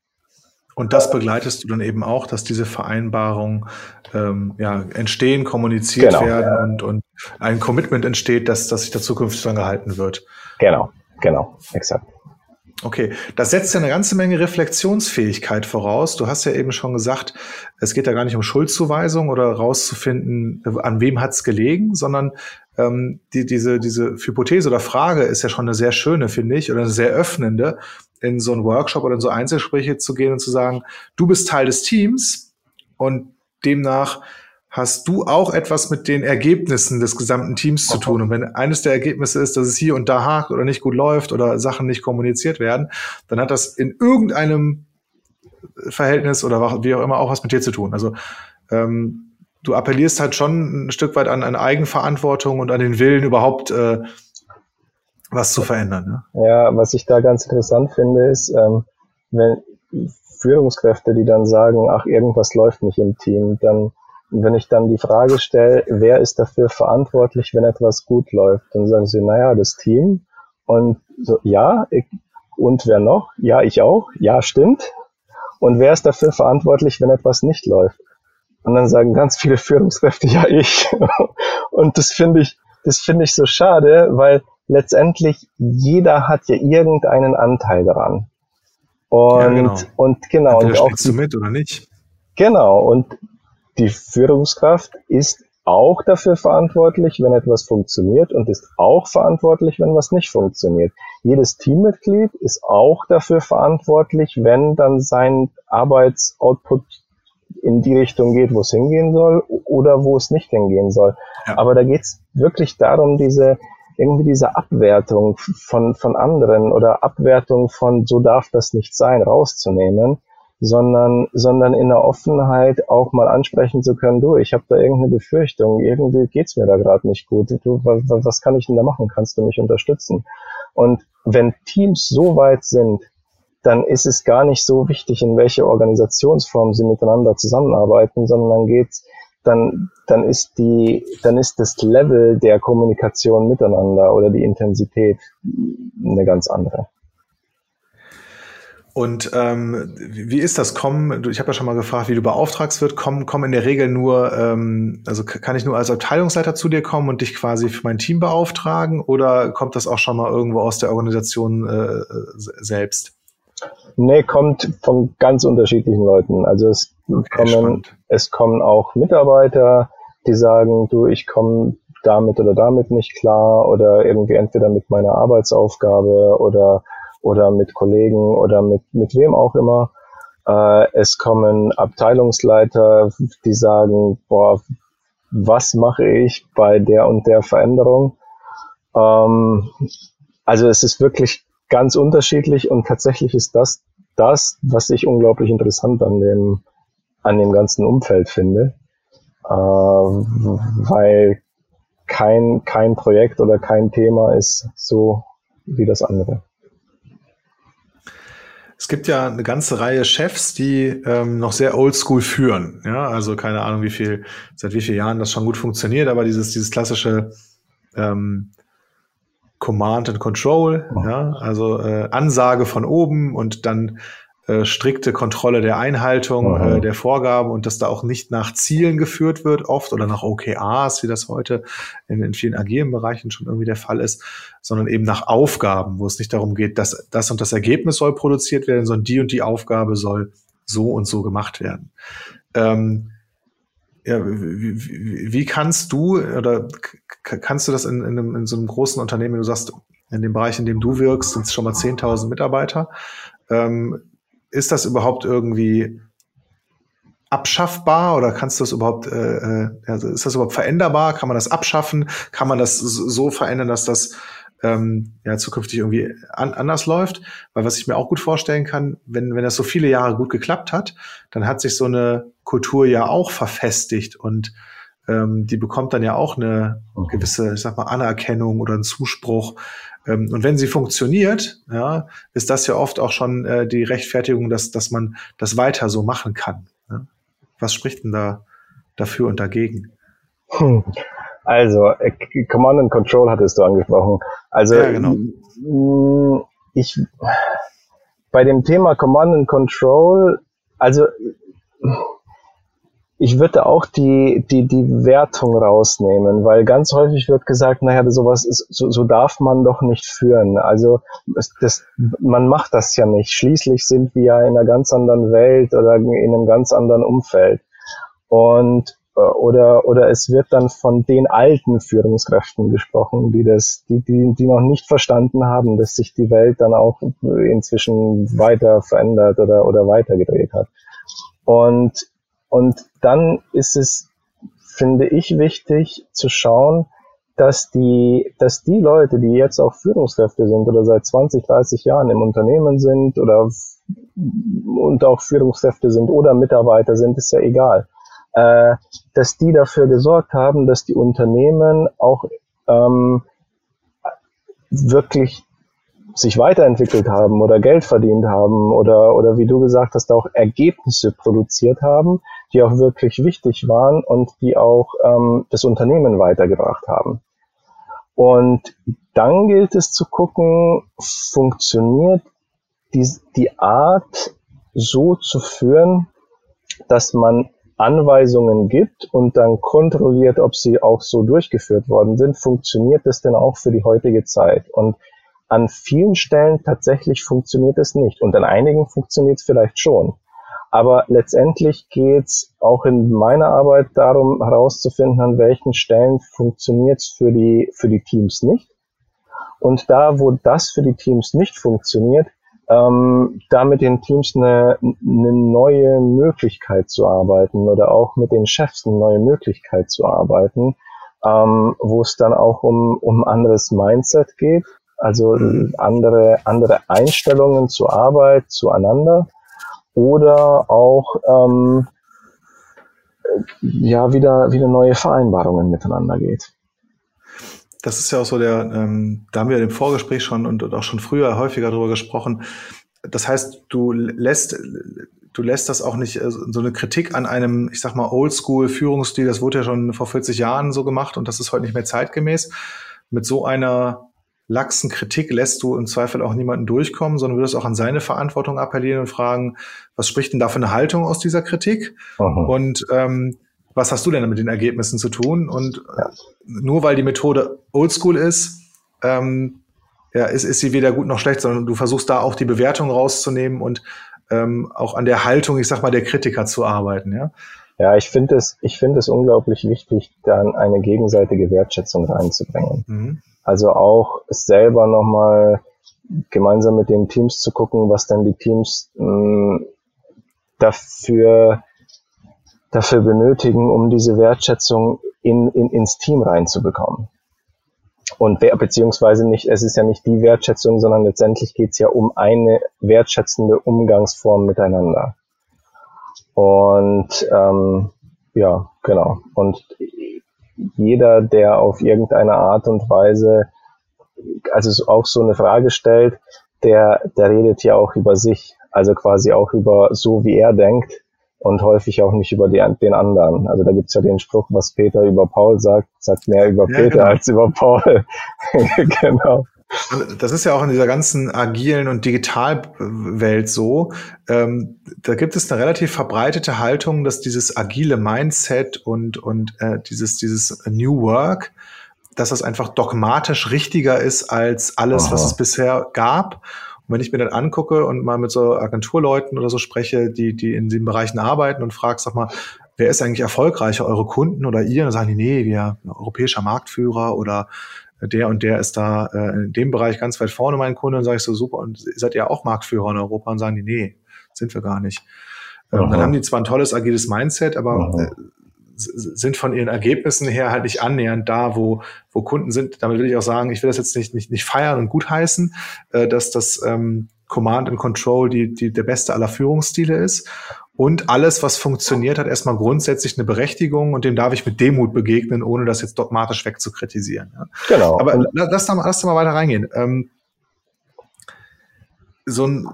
Und das begleitest du dann eben auch, dass diese Vereinbarungen ähm, ja, entstehen, kommuniziert genau. werden und, und ein Commitment entsteht, dass, dass sich da zukünftig dran gehalten wird. Genau, genau, exakt. Okay, das setzt ja eine ganze Menge Reflexionsfähigkeit voraus. Du hast ja eben schon gesagt, es geht ja gar nicht um Schuldzuweisung oder rauszufinden, an wem hat's gelegen, sondern ähm, die, diese, diese Hypothese oder Frage ist ja schon eine sehr schöne, finde ich, oder eine sehr öffnende, in so einen Workshop oder in so Einzelgespräche zu gehen und zu sagen, du bist Teil des Teams und demnach hast du auch etwas mit den Ergebnissen des gesamten Teams zu tun. Und wenn eines der Ergebnisse ist, dass es hier und da hakt oder nicht gut läuft oder Sachen nicht kommuniziert werden, dann hat das in irgendeinem Verhältnis oder wie auch immer auch was mit dir zu tun. Also ähm, du appellierst halt schon ein Stück weit an, an Eigenverantwortung und an den Willen, überhaupt äh, was zu verändern. Ne? Ja, was ich da ganz interessant finde, ist, ähm, wenn Führungskräfte, die dann sagen, ach, irgendwas läuft nicht im Team, dann wenn ich dann die Frage stelle, wer ist dafür verantwortlich, wenn etwas gut läuft, dann sagen sie, naja, das Team. Und so, ja, ich, und wer noch? Ja, ich auch. Ja, stimmt. Und wer ist dafür verantwortlich, wenn etwas nicht läuft? Und dann sagen ganz viele Führungskräfte, ja, ich. Und das finde ich, das finde ich so schade, weil letztendlich jeder hat ja irgendeinen Anteil daran. Und, ja, genau. und genau. und auch die, du mit oder nicht? Genau. Und die Führungskraft ist auch dafür verantwortlich, wenn etwas funktioniert und ist auch verantwortlich, wenn was nicht funktioniert. Jedes Teammitglied ist auch dafür verantwortlich, wenn dann sein Arbeitsoutput in die Richtung geht, wo es hingehen soll oder wo es nicht hingehen soll. Ja. Aber da geht es wirklich darum, diese irgendwie diese Abwertung von, von anderen oder Abwertung von so darf das nicht sein, rauszunehmen sondern, sondern in der Offenheit auch mal ansprechen zu können, du, ich habe da irgendeine Befürchtung, irgendwie geht's mir da gerade nicht gut, du, was, was kann ich denn da machen, kannst du mich unterstützen? Und wenn Teams so weit sind, dann ist es gar nicht so wichtig, in welche Organisationsform sie miteinander zusammenarbeiten, sondern dann geht's, dann, dann ist die, dann ist das Level der Kommunikation miteinander oder die Intensität eine ganz andere. Und ähm, wie ist das? Kommen, ich habe ja schon mal gefragt, wie du beauftragst wird, kommen, kommen in der Regel nur, ähm, also kann ich nur als Abteilungsleiter zu dir kommen und dich quasi für mein Team beauftragen oder kommt das auch schon mal irgendwo aus der Organisation äh, selbst? Nee, kommt von ganz unterschiedlichen Leuten. Also es kommen, es kommen auch Mitarbeiter, die sagen, du, ich komme damit oder damit nicht klar oder irgendwie entweder mit meiner Arbeitsaufgabe oder oder mit Kollegen oder mit, mit wem auch immer. Äh, es kommen Abteilungsleiter, die sagen, boah, was mache ich bei der und der Veränderung? Ähm, also es ist wirklich ganz unterschiedlich und tatsächlich ist das das, was ich unglaublich interessant an dem, an dem ganzen Umfeld finde, äh, weil kein, kein Projekt oder kein Thema ist so wie das andere. Es gibt ja eine ganze Reihe Chefs, die ähm, noch sehr oldschool führen. Ja, also keine Ahnung, wie viel, seit wie vielen Jahren das schon gut funktioniert, aber dieses, dieses klassische ähm, Command and Control, ja, also äh, Ansage von oben und dann äh, strikte Kontrolle der Einhaltung äh, der Vorgaben und dass da auch nicht nach Zielen geführt wird, oft oder nach OKRs, wie das heute in, in vielen agilen Bereichen schon irgendwie der Fall ist, sondern eben nach Aufgaben, wo es nicht darum geht, dass das und das Ergebnis soll produziert werden, sondern die und die Aufgabe soll so und so gemacht werden. Ähm, ja, wie, wie, kannst du oder kannst du das in, in, einem, in so einem großen Unternehmen, wenn du sagst, in dem Bereich, in dem du wirkst, sind es schon mal 10.000 Mitarbeiter. Ähm, ist das überhaupt irgendwie abschaffbar oder kannst du das überhaupt, äh, äh, also ist das überhaupt veränderbar? Kann man das abschaffen? Kann man das so verändern, dass das ähm, ja zukünftig irgendwie an, anders läuft? Weil was ich mir auch gut vorstellen kann, wenn, wenn das so viele Jahre gut geklappt hat, dann hat sich so eine Kultur ja auch verfestigt und ähm, die bekommt dann ja auch eine mhm. gewisse, ich sag mal, Anerkennung oder einen Zuspruch. Ähm, und wenn sie funktioniert, ja, ist das ja oft auch schon äh, die Rechtfertigung, dass, dass man das weiter so machen kann. Ja? Was spricht denn da dafür und dagegen? Hm. Also, äh, Command and Control hattest du angesprochen. Also, ja, genau. ich, bei dem Thema Command and Control, also, ich würde auch die, die, die Wertung rausnehmen, weil ganz häufig wird gesagt, naja, sowas ist, so, so darf man doch nicht führen. Also das, man macht das ja nicht. Schließlich sind wir ja in einer ganz anderen Welt oder in einem ganz anderen Umfeld. Und äh, oder oder es wird dann von den alten Führungskräften gesprochen, die das, die, die, die noch nicht verstanden haben, dass sich die Welt dann auch inzwischen weiter verändert oder, oder weitergedreht hat. Und und dann ist es, finde ich, wichtig zu schauen, dass die, dass die Leute, die jetzt auch Führungskräfte sind oder seit 20, 30 Jahren im Unternehmen sind oder und auch Führungskräfte sind oder Mitarbeiter sind, ist ja egal, äh, dass die dafür gesorgt haben, dass die Unternehmen auch ähm, wirklich sich weiterentwickelt haben oder Geld verdient haben oder, oder wie du gesagt hast, auch Ergebnisse produziert haben, die auch wirklich wichtig waren und die auch ähm, das Unternehmen weitergebracht haben. Und dann gilt es zu gucken, funktioniert die, die Art so zu führen, dass man Anweisungen gibt und dann kontrolliert, ob sie auch so durchgeführt worden sind, funktioniert das denn auch für die heutige Zeit? Und an vielen Stellen tatsächlich funktioniert es nicht und an einigen funktioniert es vielleicht schon. Aber letztendlich geht es auch in meiner Arbeit darum herauszufinden, an welchen Stellen funktioniert es für die, für die Teams nicht. Und da, wo das für die Teams nicht funktioniert, ähm, da mit den Teams eine, eine neue Möglichkeit zu arbeiten oder auch mit den Chefs eine neue Möglichkeit zu arbeiten, ähm, wo es dann auch um, um anderes Mindset geht, also mhm. andere, andere Einstellungen zur Arbeit, zueinander oder auch ähm, ja wieder, wieder neue Vereinbarungen miteinander geht. Das ist ja auch so der, ähm, da haben wir im Vorgespräch schon und, und auch schon früher häufiger darüber gesprochen. Das heißt, du lässt, du lässt das auch nicht, äh, so eine Kritik an einem, ich sag mal, Oldschool-Führungsstil, das wurde ja schon vor 40 Jahren so gemacht und das ist heute nicht mehr zeitgemäß. Mit so einer laxen Kritik lässt du im Zweifel auch niemanden durchkommen, sondern würdest auch an seine Verantwortung appellieren und fragen, was spricht denn da für eine Haltung aus dieser Kritik? Aha. Und ähm, was hast du denn mit den Ergebnissen zu tun? Und ja. nur weil die Methode oldschool ist, ähm, ja, ist, ist sie weder gut noch schlecht, sondern du versuchst da auch die Bewertung rauszunehmen und ähm, auch an der Haltung, ich sag mal, der Kritiker zu arbeiten, ja. Ja, ich finde es, ich finde es unglaublich wichtig, dann eine gegenseitige Wertschätzung reinzubringen. Mhm. Also auch selber nochmal gemeinsam mit den Teams zu gucken, was dann die Teams mh, hm, dafür, dafür benötigen, um diese Wertschätzung in, in, ins Team reinzubekommen. Und wer, beziehungsweise nicht, es ist ja nicht die Wertschätzung, sondern letztendlich geht es ja um eine wertschätzende Umgangsform miteinander. Und ähm, ja, genau. Und jeder, der auf irgendeine Art und Weise, also auch so eine Frage stellt, der, der redet ja auch über sich, also quasi auch über so, wie er denkt und häufig auch nicht über die, den anderen. Also da gibt's ja den Spruch, was Peter über Paul sagt, sagt mehr über ja, Peter genau. als über Paul. genau. Das ist ja auch in dieser ganzen agilen und Digitalwelt so. Ähm, da gibt es eine relativ verbreitete Haltung, dass dieses agile Mindset und, und äh, dieses, dieses New Work, dass das einfach dogmatisch richtiger ist als alles, Aha. was es bisher gab. Und wenn ich mir dann angucke und mal mit so Agenturleuten oder so spreche, die, die in diesen Bereichen arbeiten und frage, sag mal, wer ist eigentlich erfolgreicher, eure Kunden oder ihr? dann sagen die, nee, wir europäischer Marktführer oder der und der ist da äh, in dem Bereich ganz weit vorne, mein Kunde, und sage ich so, super, und seid ihr auch Marktführer in Europa? Und sagen die, nee, sind wir gar nicht. Ähm, dann haben die zwar ein tolles agiles Mindset, aber äh, sind von ihren Ergebnissen her halt nicht annähernd da, wo, wo Kunden sind. Damit will ich auch sagen, ich will das jetzt nicht, nicht, nicht feiern und gutheißen, äh, dass das ähm, Command and Control die, die der beste aller Führungsstile ist. Und alles, was funktioniert, hat erstmal grundsätzlich eine Berechtigung und dem darf ich mit Demut begegnen, ohne das jetzt dogmatisch wegzukritisieren. Ja. Genau. Aber lass da, mal, lass da mal weiter reingehen. Ähm, so ein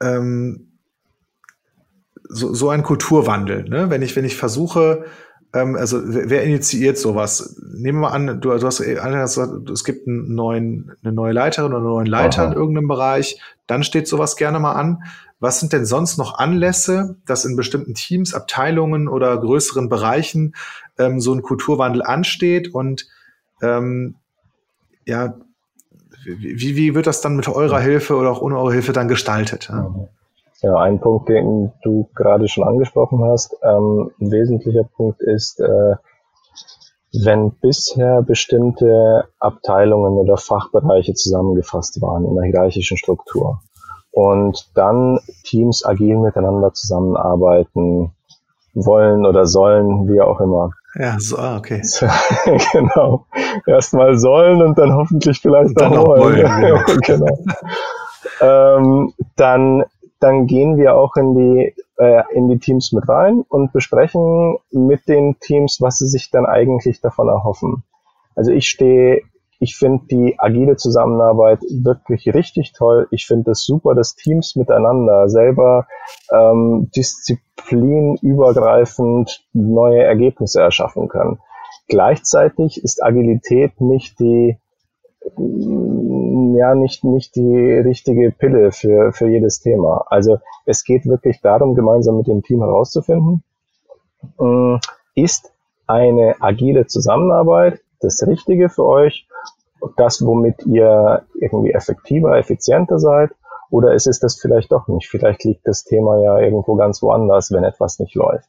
ähm, so, so ein Kulturwandel, ne? wenn ich wenn ich versuche, ähm, also wer initiiert sowas? Nehmen wir mal an, du, du hast gesagt, es gibt einen neuen, eine neue Leiterin oder einen neuen Leiter Aha. in irgendeinem Bereich, dann steht sowas gerne mal an. Was sind denn sonst noch Anlässe, dass in bestimmten Teams, Abteilungen oder größeren Bereichen ähm, so ein Kulturwandel ansteht? Und ähm, ja, wie, wie wird das dann mit eurer Hilfe oder auch ohne eure Hilfe dann gestaltet? Ja? Ja, ein Punkt, den du gerade schon angesprochen hast, ähm, ein wesentlicher Punkt ist, äh, wenn bisher bestimmte Abteilungen oder Fachbereiche zusammengefasst waren in einer hierarchischen Struktur und dann Teams agil miteinander zusammenarbeiten wollen oder sollen, wie auch immer. Ja, so, ah, okay. genau. Erstmal sollen und dann hoffentlich vielleicht dann auch wollen. wollen genau. genau. ähm, dann dann gehen wir auch in die, äh, in die Teams mit rein und besprechen mit den Teams, was sie sich dann eigentlich davon erhoffen. Also ich stehe, ich finde die agile Zusammenarbeit wirklich richtig toll. Ich finde es das super, dass Teams miteinander selber ähm, disziplinübergreifend neue Ergebnisse erschaffen können. Gleichzeitig ist Agilität nicht die ja nicht, nicht die richtige Pille für, für jedes Thema. Also es geht wirklich darum, gemeinsam mit dem Team herauszufinden, äh, ist eine agile Zusammenarbeit das Richtige für euch, das, womit ihr irgendwie effektiver, effizienter seid, oder ist es das vielleicht doch nicht? Vielleicht liegt das Thema ja irgendwo ganz woanders, wenn etwas nicht läuft.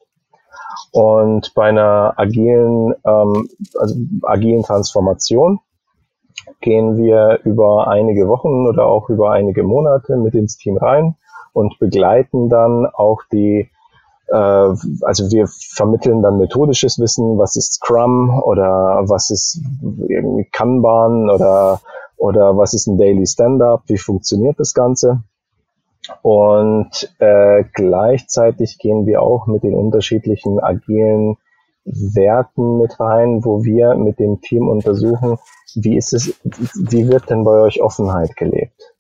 Und bei einer agilen, ähm, also agilen Transformation gehen wir über einige Wochen oder auch über einige Monate mit ins Team rein und begleiten dann auch die, äh, also wir vermitteln dann methodisches Wissen, was ist Scrum oder was ist irgendwie Kanban oder, oder was ist ein Daily Stand-up, wie funktioniert das Ganze. Und äh, gleichzeitig gehen wir auch mit den unterschiedlichen agilen Werten mit rein, wo wir mit dem Team untersuchen, wie ist es, wie wird denn bei euch Offenheit gelebt?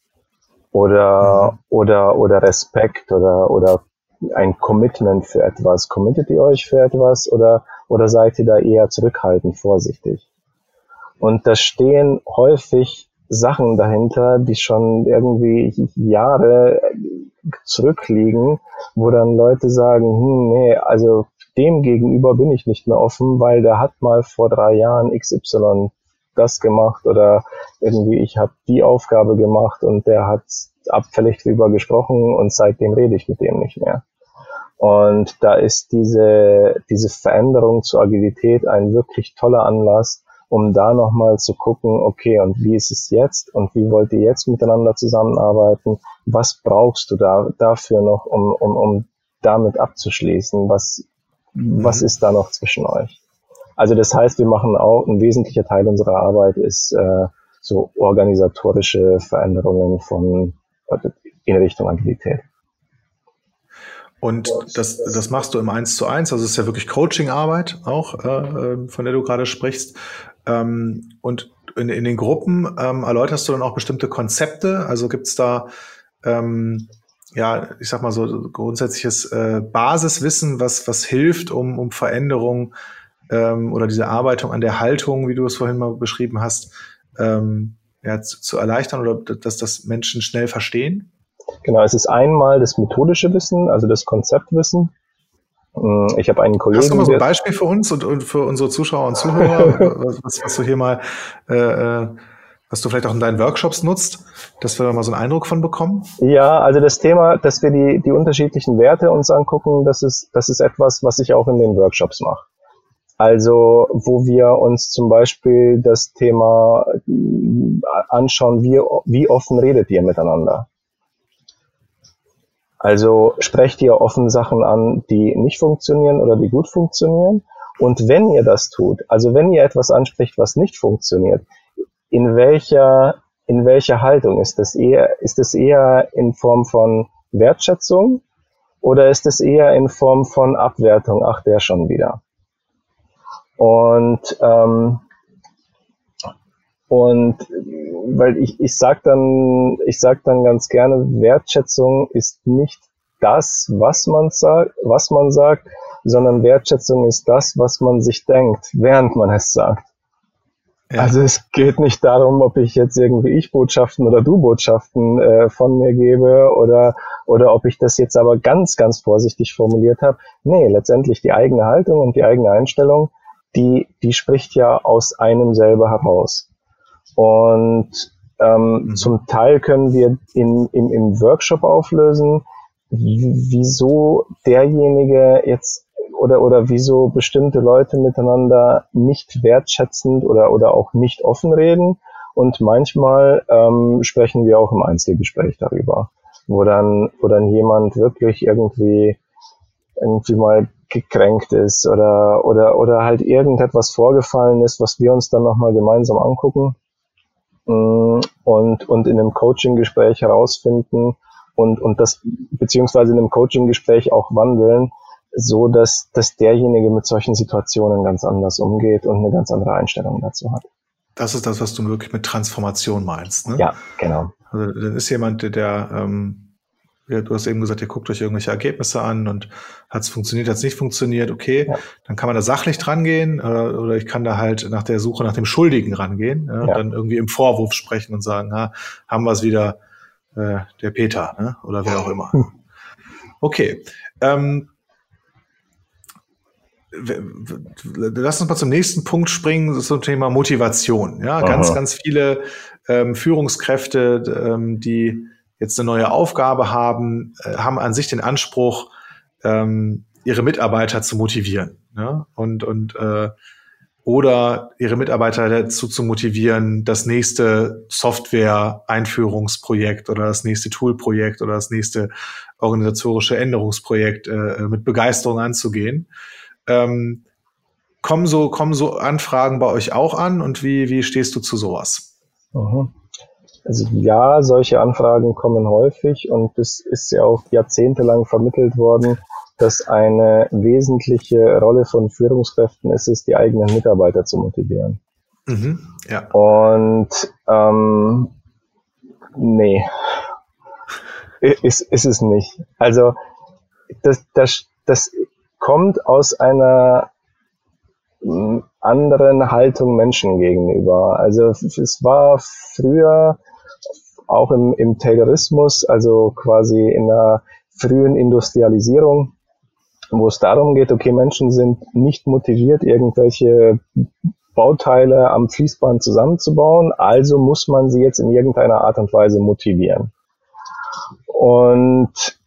oder, mhm. oder, oder Respekt oder, oder ein Commitment für etwas. Committet ihr euch für etwas oder, oder seid ihr da eher zurückhaltend, vorsichtig? Und da stehen häufig Sachen dahinter, die schon irgendwie Jahre zurückliegen, wo dann Leute sagen, hm, nee, also dem gegenüber bin ich nicht mehr offen, weil der hat mal vor drei Jahren XY das gemacht oder irgendwie ich habe die Aufgabe gemacht und der hat abfällig drüber gesprochen und seitdem rede ich mit dem nicht mehr. Und da ist diese, diese Veränderung zur Agilität ein wirklich toller Anlass, um da nochmal zu gucken, okay, und wie ist es jetzt und wie wollt ihr jetzt miteinander zusammenarbeiten? Was brauchst du da dafür noch, um, um, um damit abzuschließen? Was, mhm. was ist da noch zwischen euch? Also das heißt, wir machen auch, ein wesentlicher Teil unserer Arbeit ist äh, so organisatorische Veränderungen von in Richtung Agilität. Und das, das machst du im Eins zu eins, also es ist ja wirklich Coaching-Arbeit auch, äh, äh, von der du gerade sprichst. Ähm, und in, in den Gruppen ähm, erläuterst du dann auch bestimmte Konzepte. Also gibt es da, ähm, ja, ich sag mal so grundsätzliches äh, Basiswissen, was, was hilft, um, um Veränderungen ähm, oder diese Erarbeitung an der Haltung, wie du es vorhin mal beschrieben hast, ähm, ja, zu, zu erleichtern oder dass das Menschen schnell verstehen? Genau, es ist einmal das methodische Wissen, also das Konzeptwissen. Mm, ich habe einen Kollegen. Hast du mal so ein Beispiel für uns und, und für unsere Zuschauer und Zuhörer, was, was, du hier mal, äh, äh, was du vielleicht auch in deinen Workshops nutzt, dass wir da mal so einen Eindruck von bekommen? Ja, also das Thema, dass wir die, die unterschiedlichen Werte uns angucken, das ist, das ist etwas, was ich auch in den Workshops mache. Also wo wir uns zum Beispiel das Thema äh, anschauen, wie, wie offen redet ihr miteinander? Also sprecht ihr offen Sachen an, die nicht funktionieren oder die gut funktionieren. Und wenn ihr das tut, also wenn ihr etwas anspricht, was nicht funktioniert, in welcher, in welcher Haltung ist das eher, ist es eher in Form von Wertschätzung oder ist es eher in Form von Abwertung? Ach, der schon wieder. Und ähm, und weil ich, ich sag dann, ich sag dann ganz gerne, Wertschätzung ist nicht das, was man sagt, was man sagt, sondern Wertschätzung ist das, was man sich denkt, während man es sagt. Ja. Also es geht nicht darum, ob ich jetzt irgendwie Ich-Botschaften oder Du-Botschaften äh, von mir gebe oder, oder ob ich das jetzt aber ganz, ganz vorsichtig formuliert habe. Nee, letztendlich die eigene Haltung und die eigene Einstellung, die, die spricht ja aus einem selber heraus. Und ähm, mhm. zum Teil können wir in, im, im Workshop auflösen, wieso derjenige jetzt oder, oder wieso bestimmte Leute miteinander nicht wertschätzend oder, oder auch nicht offen reden. Und manchmal ähm, sprechen wir auch im Einzelgespräch darüber, wo dann, wo dann jemand wirklich irgendwie irgendwie mal gekränkt ist oder, oder, oder halt irgendetwas vorgefallen ist, was wir uns dann nochmal gemeinsam angucken Mm, und, und in einem Coaching-Gespräch herausfinden und, und das, beziehungsweise in einem Coaching-Gespräch auch wandeln, so dass, dass derjenige mit solchen Situationen ganz anders umgeht und eine ganz andere Einstellung dazu hat. Das ist das, was du wirklich mit Transformation meinst, ne? Ja, genau. Also dann ist jemand, der, ähm, ja, du hast eben gesagt, ihr guckt euch irgendwelche Ergebnisse an und hat es funktioniert, hat es nicht funktioniert, okay, ja. dann kann man da sachlich dran gehen äh, oder ich kann da halt nach der Suche nach dem Schuldigen rangehen ja, ja. und dann irgendwie im Vorwurf sprechen und sagen, ha, haben wir es wieder äh, der Peter ne? oder wer auch immer. Okay. Ähm, lass uns mal zum nächsten Punkt springen, ein Thema Motivation. Ja, Aha. ganz, ganz viele ähm, Führungskräfte, ähm, die jetzt eine neue Aufgabe haben, äh, haben an sich den Anspruch, ähm, ihre Mitarbeiter zu motivieren. Ne? Und, und äh, oder ihre Mitarbeiter dazu zu motivieren, das nächste Software-Einführungsprojekt oder das nächste Tool-Projekt oder das nächste organisatorische Änderungsprojekt äh, mit Begeisterung anzugehen. Ähm, kommen so kommen so Anfragen bei euch auch an und wie wie stehst du zu sowas? Also ja, solche Anfragen kommen häufig und es ist ja auch jahrzehntelang vermittelt worden, dass eine wesentliche Rolle von Führungskräften ist es, die eigenen Mitarbeiter zu motivieren. Mhm, ja. Und ähm, nee. ist, ist es nicht. Also das, das, das kommt aus einer hm, anderen Haltung Menschen gegenüber. Also es war früher auch im, im Taylorismus, also quasi in der frühen Industrialisierung, wo es darum geht, okay, Menschen sind nicht motiviert, irgendwelche Bauteile am Fließband zusammenzubauen, also muss man sie jetzt in irgendeiner Art und Weise motivieren. Und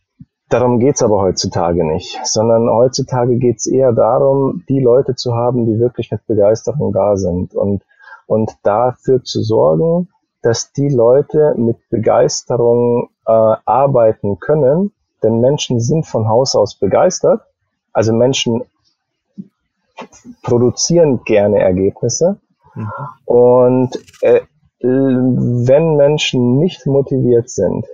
darum geht's aber heutzutage nicht, sondern heutzutage geht's eher darum, die Leute zu haben, die wirklich mit Begeisterung da sind und, und dafür zu sorgen, dass die Leute mit Begeisterung äh, arbeiten können, denn Menschen sind von Haus aus begeistert, also Menschen produzieren gerne Ergebnisse. Mhm. Und äh, wenn Menschen nicht motiviert sind,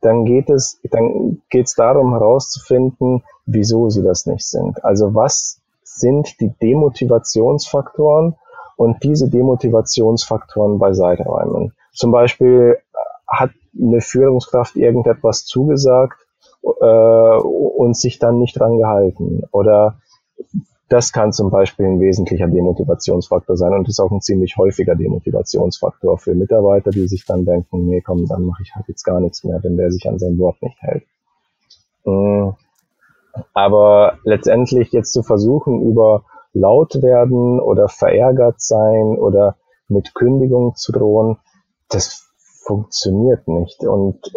dann geht es, dann geht es darum herauszufinden, wieso sie das nicht sind. Also was sind die Demotivationsfaktoren und diese Demotivationsfaktoren beiseite räumen. Zum Beispiel hat eine Führungskraft irgendetwas zugesagt äh, und sich dann nicht dran gehalten oder das kann zum Beispiel ein wesentlicher Demotivationsfaktor sein und ist auch ein ziemlich häufiger Demotivationsfaktor für Mitarbeiter, die sich dann denken, nee, komm, dann mache ich halt jetzt gar nichts mehr, wenn der sich an sein Wort nicht hält. Mm. Aber letztendlich jetzt zu versuchen, über laut werden oder verärgert sein oder mit Kündigung zu drohen, das funktioniert nicht. Und,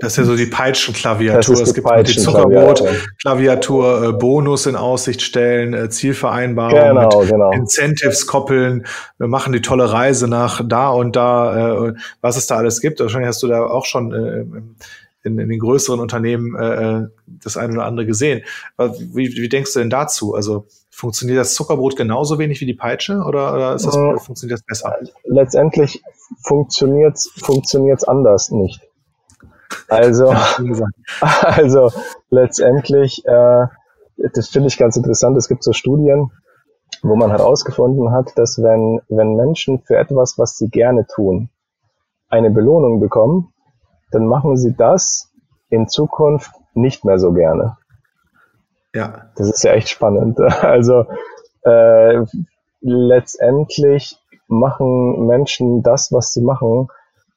das ist ja so die Peitschenklaviatur. Es gibt die Zuckerbrot-Klaviatur, äh, Bonus in Aussicht stellen, äh, Zielvereinbarungen, genau, genau. Incentives koppeln. Wir machen die tolle Reise nach da und da, äh, was es da alles gibt. Wahrscheinlich hast du da auch schon äh, in, in den größeren Unternehmen äh, äh das eine oder andere gesehen. Wie, wie denkst du denn dazu? Also funktioniert das Zuckerbrot genauso wenig wie die Peitsche oder, oder ist das, äh, funktioniert das besser? Letztendlich funktioniert es anders nicht. Also, also letztendlich, äh, das finde ich ganz interessant. Es gibt so Studien, wo man herausgefunden hat, dass wenn, wenn Menschen für etwas, was sie gerne tun, eine Belohnung bekommen, dann machen sie das in Zukunft nicht mehr so gerne. Ja. Das ist ja echt spannend. Also äh, letztendlich machen Menschen das, was sie machen,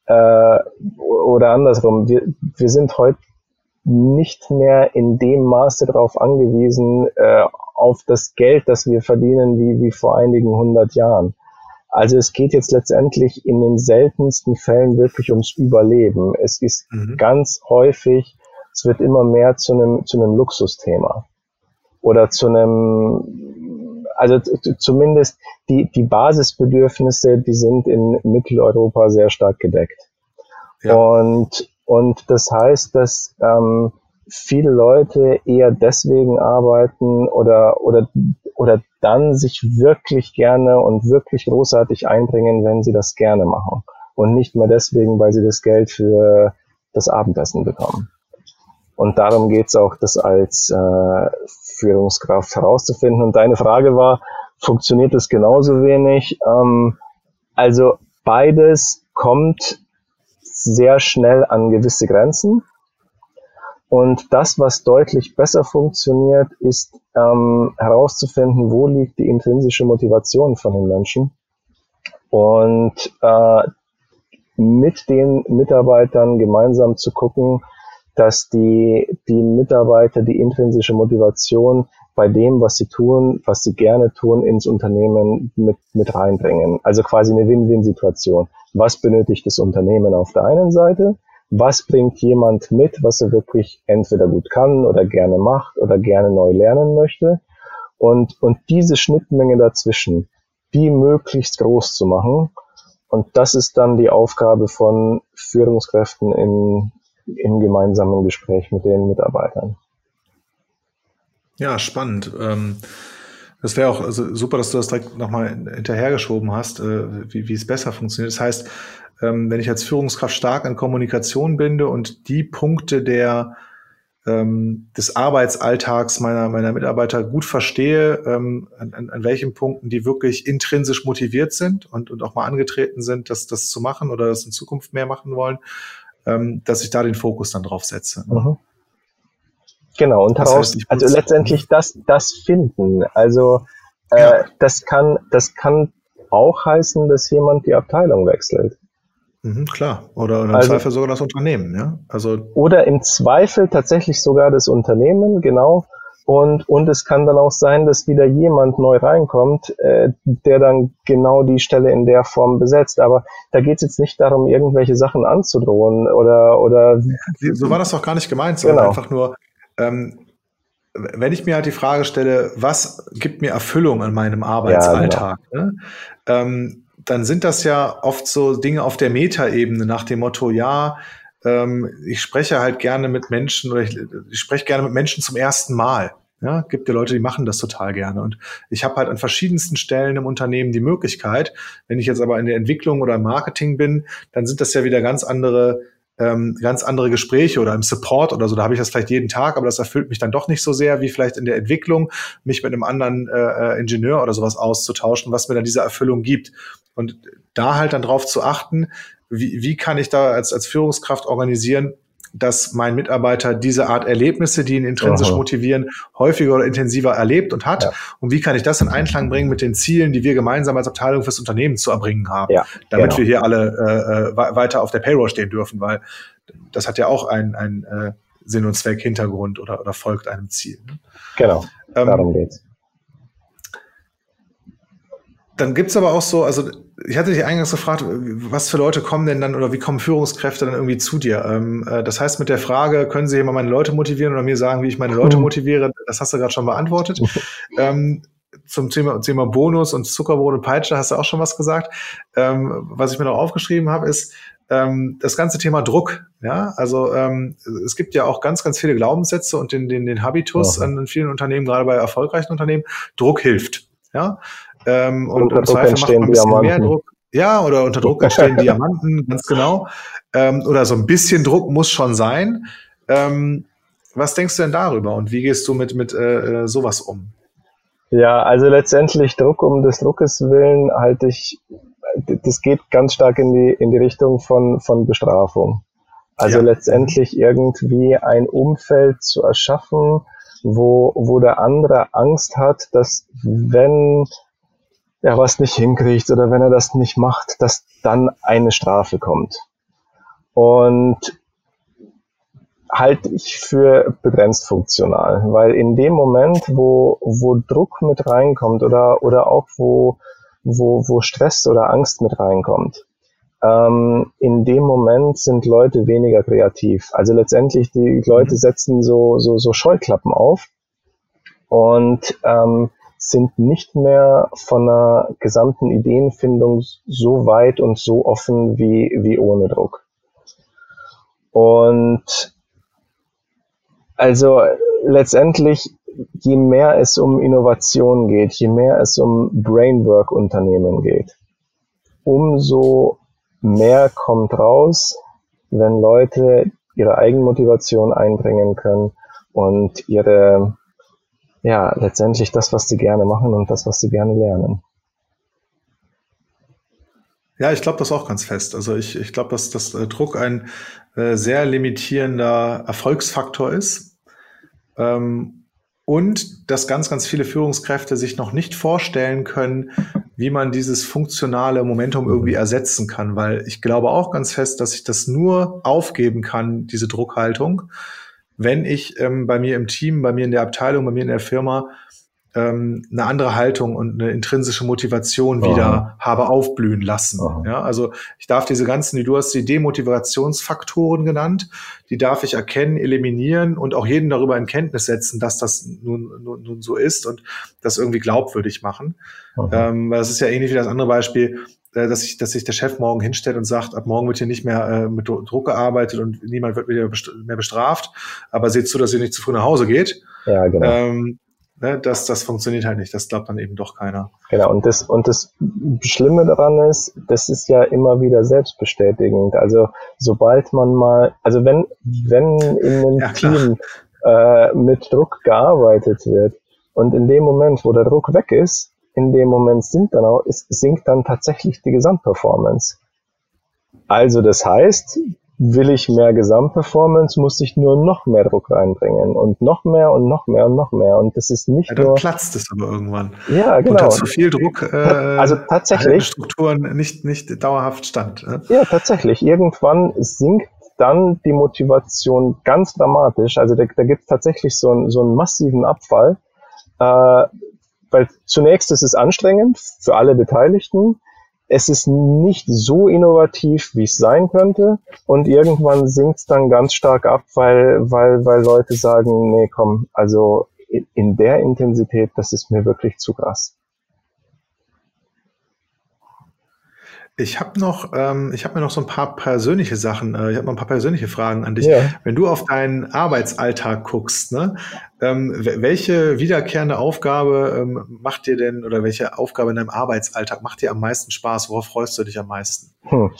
äh, oder andersrum, wir, wir sind heute nicht mehr in dem Maße darauf angewiesen, äh, auf das Geld, das wir verdienen, wie, wie vor einigen hundert Jahren. Also es geht jetzt letztendlich in den seltensten Fällen wirklich ums Überleben. Es ist mhm. ganz häufig, es wird immer mehr zu einem, zu einem Luxusthema oder zu einem, also zumindest die, die Basisbedürfnisse, die sind in Mitteleuropa sehr stark gedeckt. Ja. Und, und das heißt, dass ähm, viele Leute eher deswegen arbeiten oder, oder, oder dann sich wirklich gerne und wirklich großartig einbringen, wenn sie das gerne machen. Und nicht mehr deswegen, weil sie das Geld für das Abendessen bekommen. Und darum geht's auch, das als äh, Führungskraft herauszufinden. Und deine Frage war, funktioniert das genauso wenig? Ähm, also beides kommt sehr schnell an gewisse Grenzen. Und das, was deutlich besser funktioniert, ist ähm, herauszufinden, wo liegt die intrinsische Motivation von den Menschen und äh, mit den Mitarbeitern gemeinsam zu gucken, dass die, die Mitarbeiter die intrinsische Motivation bei dem, was sie tun, was sie gerne tun, ins Unternehmen mit, mit reinbringen. Also quasi eine Win-Win-Situation. Was benötigt das Unternehmen auf der einen Seite? Was bringt jemand mit, was er wirklich entweder gut kann oder gerne macht oder gerne neu lernen möchte? Und, und diese Schnittmenge dazwischen, die möglichst groß zu machen. Und das ist dann die Aufgabe von Führungskräften in, im gemeinsamen Gespräch mit den Mitarbeitern. Ja, spannend. Ähm, das wäre auch also super, dass du das direkt nochmal hinterhergeschoben hast, äh, wie, wie es besser funktioniert. Das heißt, ähm, wenn ich als Führungskraft stark an Kommunikation binde und die Punkte der ähm, des Arbeitsalltags meiner, meiner Mitarbeiter gut verstehe, ähm, an, an welchen Punkten die wirklich intrinsisch motiviert sind und, und auch mal angetreten sind, das, das zu machen oder das in Zukunft mehr machen wollen, ähm, dass ich da den Fokus dann drauf setze. Ne? Mhm. Genau, und das heißt, also letztendlich das, das finden. Also äh, ja. das kann, das kann auch heißen, dass jemand die Abteilung wechselt. Mhm, klar. Oder, oder im also, Zweifel sogar das Unternehmen, ja. Also oder im Zweifel tatsächlich sogar das Unternehmen, genau. Und, und es kann dann auch sein, dass wieder jemand neu reinkommt, äh, der dann genau die Stelle in der Form besetzt. Aber da geht es jetzt nicht darum, irgendwelche Sachen anzudrohen oder oder. So war das doch gar nicht gemeint, sondern genau. einfach nur, ähm, wenn ich mir halt die Frage stelle, was gibt mir Erfüllung in meinem Arbeitsalltag, ja, genau. ne? ähm, dann sind das ja oft so Dinge auf der Metaebene nach dem Motto, ja, ähm, ich spreche halt gerne mit Menschen oder ich, ich spreche gerne mit Menschen zum ersten Mal. Ja, gibt ja Leute, die machen das total gerne. Und ich habe halt an verschiedensten Stellen im Unternehmen die Möglichkeit, wenn ich jetzt aber in der Entwicklung oder im Marketing bin, dann sind das ja wieder ganz andere ähm, ganz andere Gespräche oder im Support oder so, da habe ich das vielleicht jeden Tag, aber das erfüllt mich dann doch nicht so sehr, wie vielleicht in der Entwicklung, mich mit einem anderen äh, äh Ingenieur oder sowas auszutauschen, was mir dann diese Erfüllung gibt. Und da halt dann drauf zu achten, wie, wie kann ich da als, als Führungskraft organisieren, dass mein Mitarbeiter diese Art Erlebnisse, die ihn intrinsisch Aha. motivieren, häufiger oder intensiver erlebt und hat. Ja. Und wie kann ich das in Einklang bringen mit den Zielen, die wir gemeinsam als Abteilung fürs Unternehmen zu erbringen haben, ja, damit genau. wir hier alle äh, äh weiter auf der Payroll stehen dürfen, weil das hat ja auch einen, einen äh, Sinn und Zweck, Hintergrund oder, oder folgt einem Ziel. Ne? Genau, ähm, darum geht's. Dann gibt's aber auch so, also ich hatte dich eingangs gefragt, was für Leute kommen denn dann oder wie kommen Führungskräfte dann irgendwie zu dir? Ähm, äh, das heißt, mit der Frage, können Sie hier mal meine Leute motivieren oder mir sagen, wie ich meine Leute motiviere, das hast du gerade schon beantwortet. ähm, zum Thema, Thema Bonus und Zuckerbrot und Peitsche hast du auch schon was gesagt. Ähm, was ich mir noch aufgeschrieben habe, ist ähm, das ganze Thema Druck. Ja, also ähm, es gibt ja auch ganz, ganz viele Glaubenssätze und den, den, den Habitus an vielen Unternehmen, gerade bei erfolgreichen Unternehmen. Druck hilft. Ja, ähm, und im Zweifel macht man ein bisschen Diamanten. mehr Druck. Ja, oder unter Druck entstehen Diamanten, ganz genau. Ähm, oder so ein bisschen Druck muss schon sein. Ähm, was denkst du denn darüber und wie gehst du mit, mit äh, äh sowas um? Ja, also letztendlich Druck um des Druckes willen halte ich, das geht ganz stark in die, in die Richtung von, von Bestrafung. Also ja. letztendlich irgendwie ein Umfeld zu erschaffen, wo, wo der andere Angst hat, dass wenn er was nicht hinkriegt oder wenn er das nicht macht, dass dann eine Strafe kommt. Und halte ich für begrenzt funktional, weil in dem Moment, wo, wo Druck mit reinkommt oder, oder auch wo, wo, wo Stress oder Angst mit reinkommt, ähm, in dem Moment sind Leute weniger kreativ. Also letztendlich, die Leute setzen so, so, so Scheuklappen auf und ähm, sind nicht mehr von der gesamten Ideenfindung so weit und so offen wie, wie ohne Druck. Und also letztendlich, je mehr es um Innovation geht, je mehr es um Brainwork-Unternehmen geht, umso mehr kommt raus, wenn Leute ihre Eigenmotivation einbringen können und ihre ja, letztendlich das, was sie gerne machen und das, was sie gerne lernen. Ja, ich glaube das auch ganz fest. Also ich, ich glaube, dass, dass äh, Druck ein äh, sehr limitierender Erfolgsfaktor ist. Ähm, und dass ganz, ganz viele Führungskräfte sich noch nicht vorstellen können, wie man dieses funktionale Momentum irgendwie ersetzen kann. Weil ich glaube auch ganz fest, dass ich das nur aufgeben kann, diese Druckhaltung, wenn ich ähm, bei mir im Team, bei mir in der Abteilung, bei mir in der Firma ähm, eine andere Haltung und eine intrinsische Motivation Aha. wieder habe aufblühen lassen. Ja, also ich darf diese ganzen, du hast die Demotivationsfaktoren genannt, die darf ich erkennen, eliminieren und auch jeden darüber in Kenntnis setzen, dass das nun, nun, nun so ist und das irgendwie glaubwürdig machen. Ähm, das ist ja ähnlich wie das andere Beispiel, dass sich dass sich der Chef morgen hinstellt und sagt, ab morgen wird hier nicht mehr äh, mit Druck gearbeitet und niemand wird mehr bestraft, aber seht zu, dass ihr nicht zu früh nach Hause geht. Ja, genau. Ähm, ne, das, das funktioniert halt nicht. Das glaubt dann eben doch keiner. Genau, und das, und das Schlimme daran ist, das ist ja immer wieder selbstbestätigend. Also sobald man mal, also wenn, wenn in einem ja, Team äh, mit Druck gearbeitet wird und in dem Moment, wo der Druck weg ist, in dem Moment sinkt dann auch, ist, sinkt dann tatsächlich die Gesamtperformance. Also das heißt, will ich mehr Gesamtperformance, muss ich nur noch mehr Druck reinbringen und noch mehr und noch mehr und noch mehr. Und das ist nicht ja, dann nur. platzt es aber irgendwann. Ja, genau. Und zu viel Druck. Äh, also tatsächlich. Strukturen nicht, nicht dauerhaft stand. Ne? Ja, tatsächlich. Irgendwann sinkt dann die Motivation ganz dramatisch. Also da, da gibt es tatsächlich so, ein, so einen massiven Abfall. Äh, weil zunächst ist es anstrengend für alle Beteiligten es ist nicht so innovativ, wie es sein könnte. Und irgendwann sinkt es dann ganz stark ab, weil, weil, weil Leute sagen, nee, komm, also in der Intensität, das ist mir wirklich zu krass. Ich habe noch, ähm, ich habe mir noch so ein paar persönliche Sachen, äh, ich habe noch ein paar persönliche Fragen an dich. Ja. Wenn du auf deinen Arbeitsalltag guckst, ne, ähm, welche wiederkehrende Aufgabe ähm, macht dir denn oder welche Aufgabe in deinem Arbeitsalltag macht dir am meisten Spaß? Worauf freust du dich am meisten? Hm.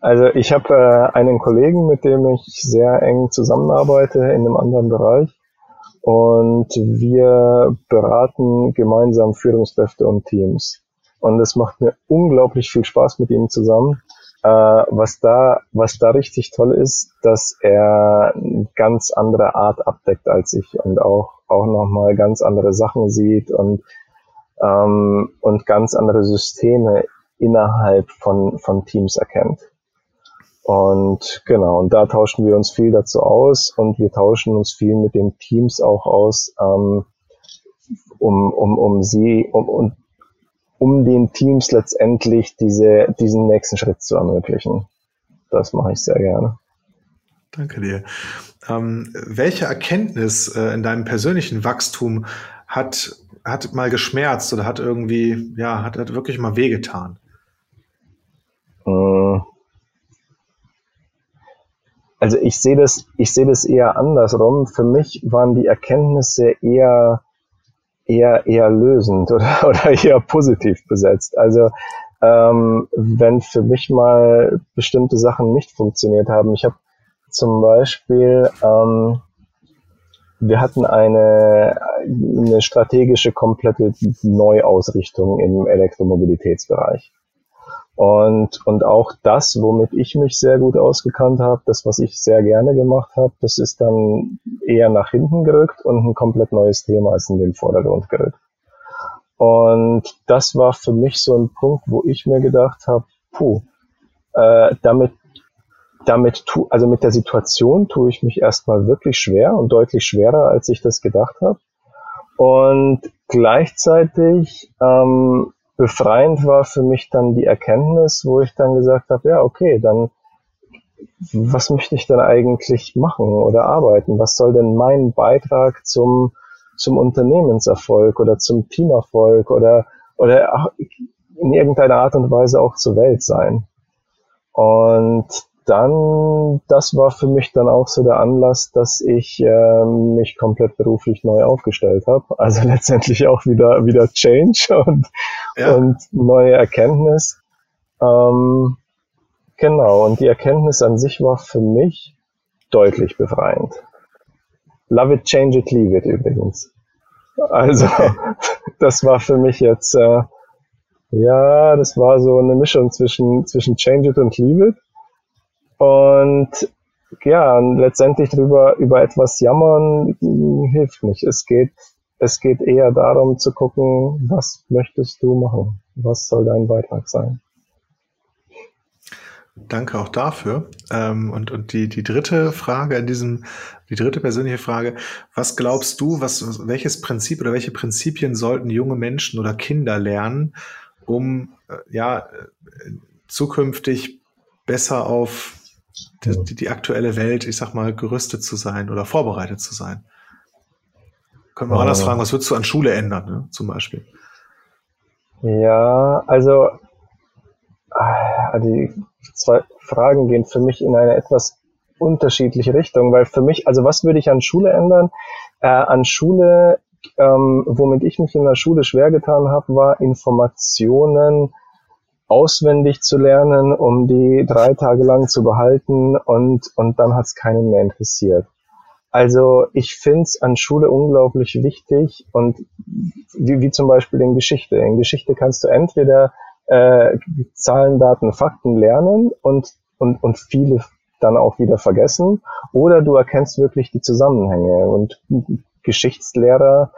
Also ich habe äh, einen Kollegen, mit dem ich sehr eng zusammenarbeite in einem anderen Bereich und wir beraten gemeinsam Führungskräfte und Teams. Und es macht mir unglaublich viel Spaß mit ihm zusammen. Äh, was da, was da richtig toll ist, dass er eine ganz andere Art abdeckt als ich und auch, auch nochmal ganz andere Sachen sieht und, ähm, und ganz andere Systeme innerhalb von, von Teams erkennt. Und genau, und da tauschen wir uns viel dazu aus und wir tauschen uns viel mit den Teams auch aus, ähm, um, um, um sie, um, um um den Teams letztendlich diese, diesen nächsten Schritt zu ermöglichen. Das mache ich sehr gerne. Danke dir. Ähm, welche Erkenntnis äh, in deinem persönlichen Wachstum hat, hat mal geschmerzt oder hat irgendwie, ja, hat, hat wirklich mal wehgetan? Hm. Also ich sehe das, ich sehe das eher andersrum. Für mich waren die Erkenntnisse eher eher, eher lösend oder, oder eher positiv besetzt. Also ähm, wenn für mich mal bestimmte Sachen nicht funktioniert haben. Ich habe zum Beispiel, ähm, wir hatten eine, eine strategische komplette Neuausrichtung im Elektromobilitätsbereich. Und, und auch das, womit ich mich sehr gut ausgekannt habe, das, was ich sehr gerne gemacht habe, das ist dann eher nach hinten gerückt und ein komplett neues Thema ist in den Vordergrund gerückt. Und das war für mich so ein Punkt, wo ich mir gedacht habe, puh, äh, damit, damit tu, also mit der Situation tue ich mich erstmal wirklich schwer und deutlich schwerer, als ich das gedacht habe. Und gleichzeitig ähm, befreiend war für mich dann die Erkenntnis, wo ich dann gesagt habe, ja, okay, dann was möchte ich denn eigentlich machen oder arbeiten? Was soll denn mein Beitrag zum, zum Unternehmenserfolg oder zum Teamerfolg oder, oder in irgendeiner Art und Weise auch zur Welt sein? Und dann, das war für mich dann auch so der Anlass, dass ich äh, mich komplett beruflich neu aufgestellt habe. Also letztendlich auch wieder wieder Change und, ja. und neue Erkenntnis. Ähm, genau, und die Erkenntnis an sich war für mich deutlich befreiend. Love it, change it, leave it übrigens. Also, das war für mich jetzt, äh, ja, das war so eine Mischung zwischen, zwischen change it und leave it. Und ja, letztendlich drüber über etwas jammern hilft nicht. Es geht, es geht eher darum zu gucken, was möchtest du machen? Was soll dein Beitrag sein? Danke auch dafür. Ähm, und, und die, die dritte Frage in diesem, die dritte persönliche Frage, was glaubst du, was, welches Prinzip oder welche Prinzipien sollten junge Menschen oder Kinder lernen, um äh, ja äh, zukünftig besser auf die, die, aktuelle Welt, ich sag mal, gerüstet zu sein oder vorbereitet zu sein. Können wir auch anders fragen, was würdest du an Schule ändern, ne, zum Beispiel? Ja, also ah, die zwei Fragen gehen für mich in eine etwas unterschiedliche Richtung, weil für mich, also was würde ich an Schule ändern? Äh, an Schule, ähm, womit ich mich in der Schule schwer getan habe, war Informationen auswendig zu lernen, um die drei Tage lang zu behalten und, und dann hat es keinen mehr interessiert. Also ich finde es an Schule unglaublich wichtig und wie, wie zum Beispiel in Geschichte. In Geschichte kannst du entweder äh, Zahlen, Daten, Fakten lernen und, und, und viele dann auch wieder vergessen oder du erkennst wirklich die Zusammenhänge und Geschichtslehrer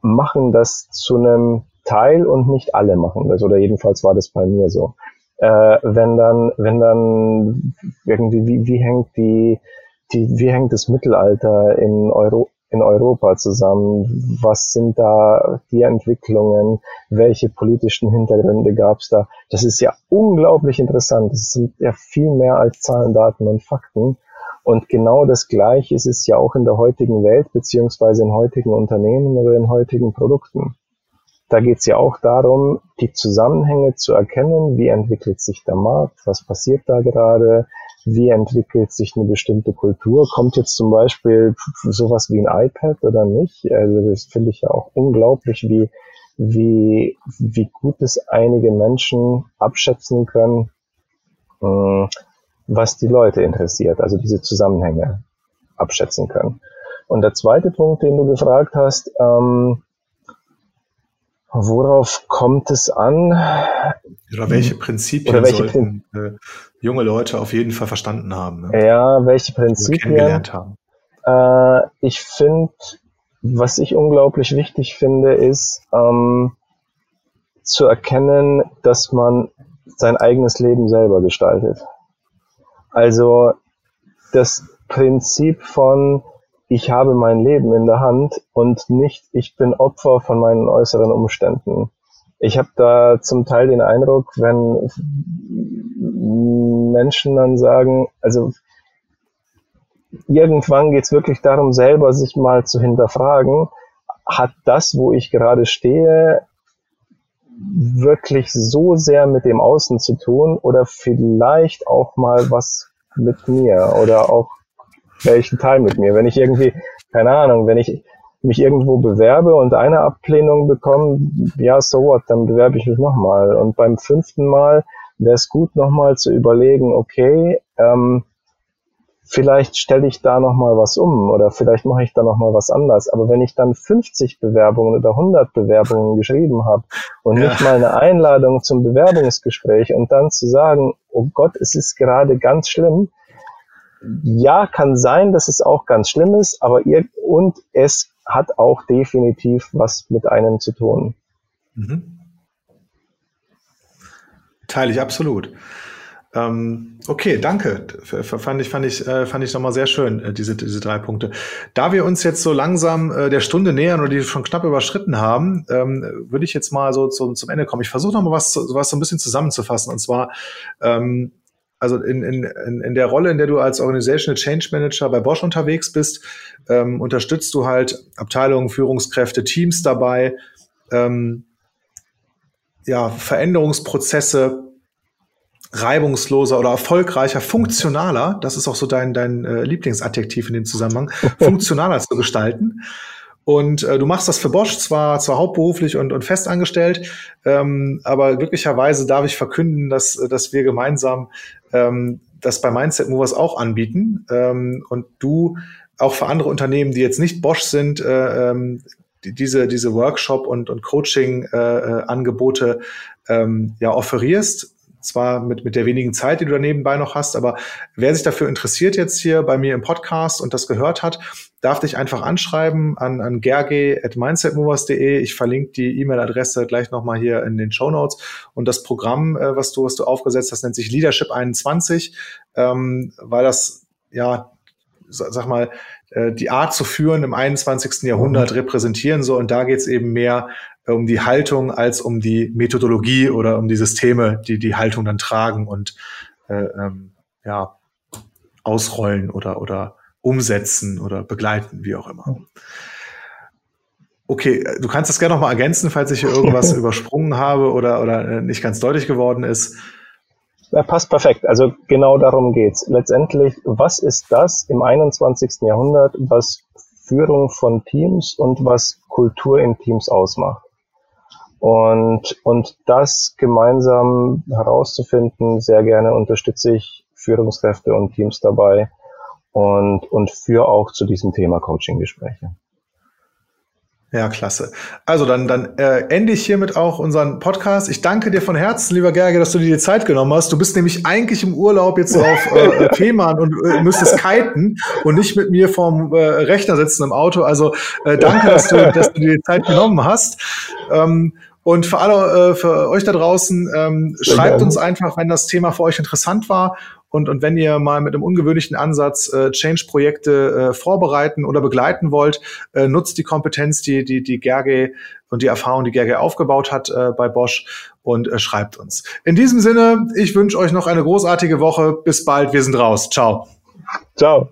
machen das zu einem Teil und nicht alle machen das oder jedenfalls war das bei mir so. Äh, wenn dann, wenn dann irgendwie, wie, wie hängt die, die, wie hängt das Mittelalter in Euro, in Europa zusammen? Was sind da die Entwicklungen? Welche politischen Hintergründe gab es da? Das ist ja unglaublich interessant. Das sind ja viel mehr als Zahlen, Daten und Fakten. Und genau das Gleiche ist es ja auch in der heutigen Welt, beziehungsweise in heutigen Unternehmen oder in heutigen Produkten. Da geht es ja auch darum, die Zusammenhänge zu erkennen, wie entwickelt sich der Markt, was passiert da gerade, wie entwickelt sich eine bestimmte Kultur? Kommt jetzt zum Beispiel sowas wie ein iPad oder nicht? Also das finde ich ja auch unglaublich, wie, wie, wie gut es einige Menschen abschätzen können, äh, was die Leute interessiert, also diese Zusammenhänge abschätzen können. Und der zweite Punkt, den du gefragt hast, ähm, Worauf kommt es an? Oder welche Prinzipien Oder welche sollten äh, junge Leute auf jeden Fall verstanden haben? Ne? Ja, welche Prinzipien? Kennengelernt haben. Äh, ich finde, was ich unglaublich wichtig finde, ist ähm, zu erkennen, dass man sein eigenes Leben selber gestaltet. Also das Prinzip von ich habe mein Leben in der Hand und nicht ich bin Opfer von meinen äußeren Umständen. Ich habe da zum Teil den Eindruck, wenn Menschen dann sagen, also irgendwann geht es wirklich darum, selber sich mal zu hinterfragen, hat das, wo ich gerade stehe, wirklich so sehr mit dem Außen zu tun oder vielleicht auch mal was mit mir oder auch welchen Teil mit mir. Wenn ich irgendwie, keine Ahnung, wenn ich mich irgendwo bewerbe und eine Ablehnung bekomme, ja, so what, dann bewerbe ich mich nochmal. Und beim fünften Mal wäre es gut, nochmal zu überlegen, okay, ähm, vielleicht stelle ich da nochmal was um oder vielleicht mache ich da nochmal was anders. Aber wenn ich dann 50 Bewerbungen oder 100 Bewerbungen geschrieben habe und ja. nicht mal eine Einladung zum Bewerbungsgespräch und dann zu sagen, oh Gott, es ist gerade ganz schlimm, ja, kann sein, dass es auch ganz schlimm ist, aber ihr, und es hat auch definitiv was mit einem zu tun. Mhm. Teile ich absolut. Ähm, okay, danke. Fand ich, fand ich, äh, fand ich nochmal sehr schön, äh, diese, diese drei Punkte. Da wir uns jetzt so langsam äh, der Stunde nähern oder die schon knapp überschritten haben, ähm, würde ich jetzt mal so zum, zum Ende kommen. Ich versuche nochmal was, was so ein bisschen zusammenzufassen. Und zwar, ähm, also in, in, in der Rolle, in der du als Organizational Change Manager bei Bosch unterwegs bist, ähm, unterstützt du halt Abteilungen, Führungskräfte, Teams dabei, ähm, ja, Veränderungsprozesse reibungsloser oder erfolgreicher, funktionaler, das ist auch so dein, dein äh, Lieblingsadjektiv in dem Zusammenhang, funktionaler zu gestalten. Und äh, du machst das für Bosch zwar, zwar hauptberuflich und, und festangestellt, ähm, aber glücklicherweise darf ich verkünden, dass, dass wir gemeinsam ähm, das bei Mindset Movers auch anbieten ähm, und du auch für andere Unternehmen, die jetzt nicht Bosch sind, äh, ähm, die, diese, diese Workshop- und, und Coaching-Angebote äh, äh ähm, ja offerierst zwar mit, mit der wenigen Zeit, die du da nebenbei noch hast, aber wer sich dafür interessiert jetzt hier bei mir im Podcast und das gehört hat, darf dich einfach anschreiben an, an gerge.mindsetmovers.de. Ich verlinke die E-Mail-Adresse gleich nochmal hier in den Show Notes. Und das Programm, äh, was du, was du aufgesetzt hast, nennt sich Leadership 21, ähm, weil das, ja, sag mal, äh, die Art zu führen im 21. Jahrhundert mhm. repräsentieren soll. Und da geht es eben mehr um die Haltung als um die Methodologie oder um die Systeme, die die Haltung dann tragen und äh, ähm, ja, ausrollen oder, oder umsetzen oder begleiten, wie auch immer. Okay, du kannst das gerne noch mal ergänzen, falls ich hier irgendwas übersprungen habe oder, oder äh, nicht ganz deutlich geworden ist. Ja, passt perfekt. Also genau darum geht's. Letztendlich, was ist das im 21. Jahrhundert, was Führung von Teams und was Kultur in Teams ausmacht? Und, und das gemeinsam herauszufinden, sehr gerne unterstütze ich Führungskräfte und Teams dabei und, und führe auch zu diesem Thema Coaching-Gespräche. Ja, klasse. Also dann, dann äh, ende ich hiermit auch unseren Podcast. Ich danke dir von Herzen, lieber Gerge, dass du dir die Zeit genommen hast. Du bist nämlich eigentlich im Urlaub jetzt auf äh, Fehmarn und äh, müsstest kiten und nicht mit mir vorm äh, Rechner sitzen im Auto. Also äh, danke, dass du, dass du dir die Zeit genommen hast. Ähm, und für alle, äh, für euch da draußen, ähm, schreibt uns einfach, wenn das Thema für euch interessant war und, und wenn ihr mal mit einem ungewöhnlichen Ansatz äh, Change-Projekte äh, vorbereiten oder begleiten wollt, äh, nutzt die Kompetenz, die, die, die Gerge und die Erfahrung, die Gerge aufgebaut hat äh, bei Bosch und äh, schreibt uns. In diesem Sinne, ich wünsche euch noch eine großartige Woche. Bis bald. Wir sind raus. Ciao. Ciao.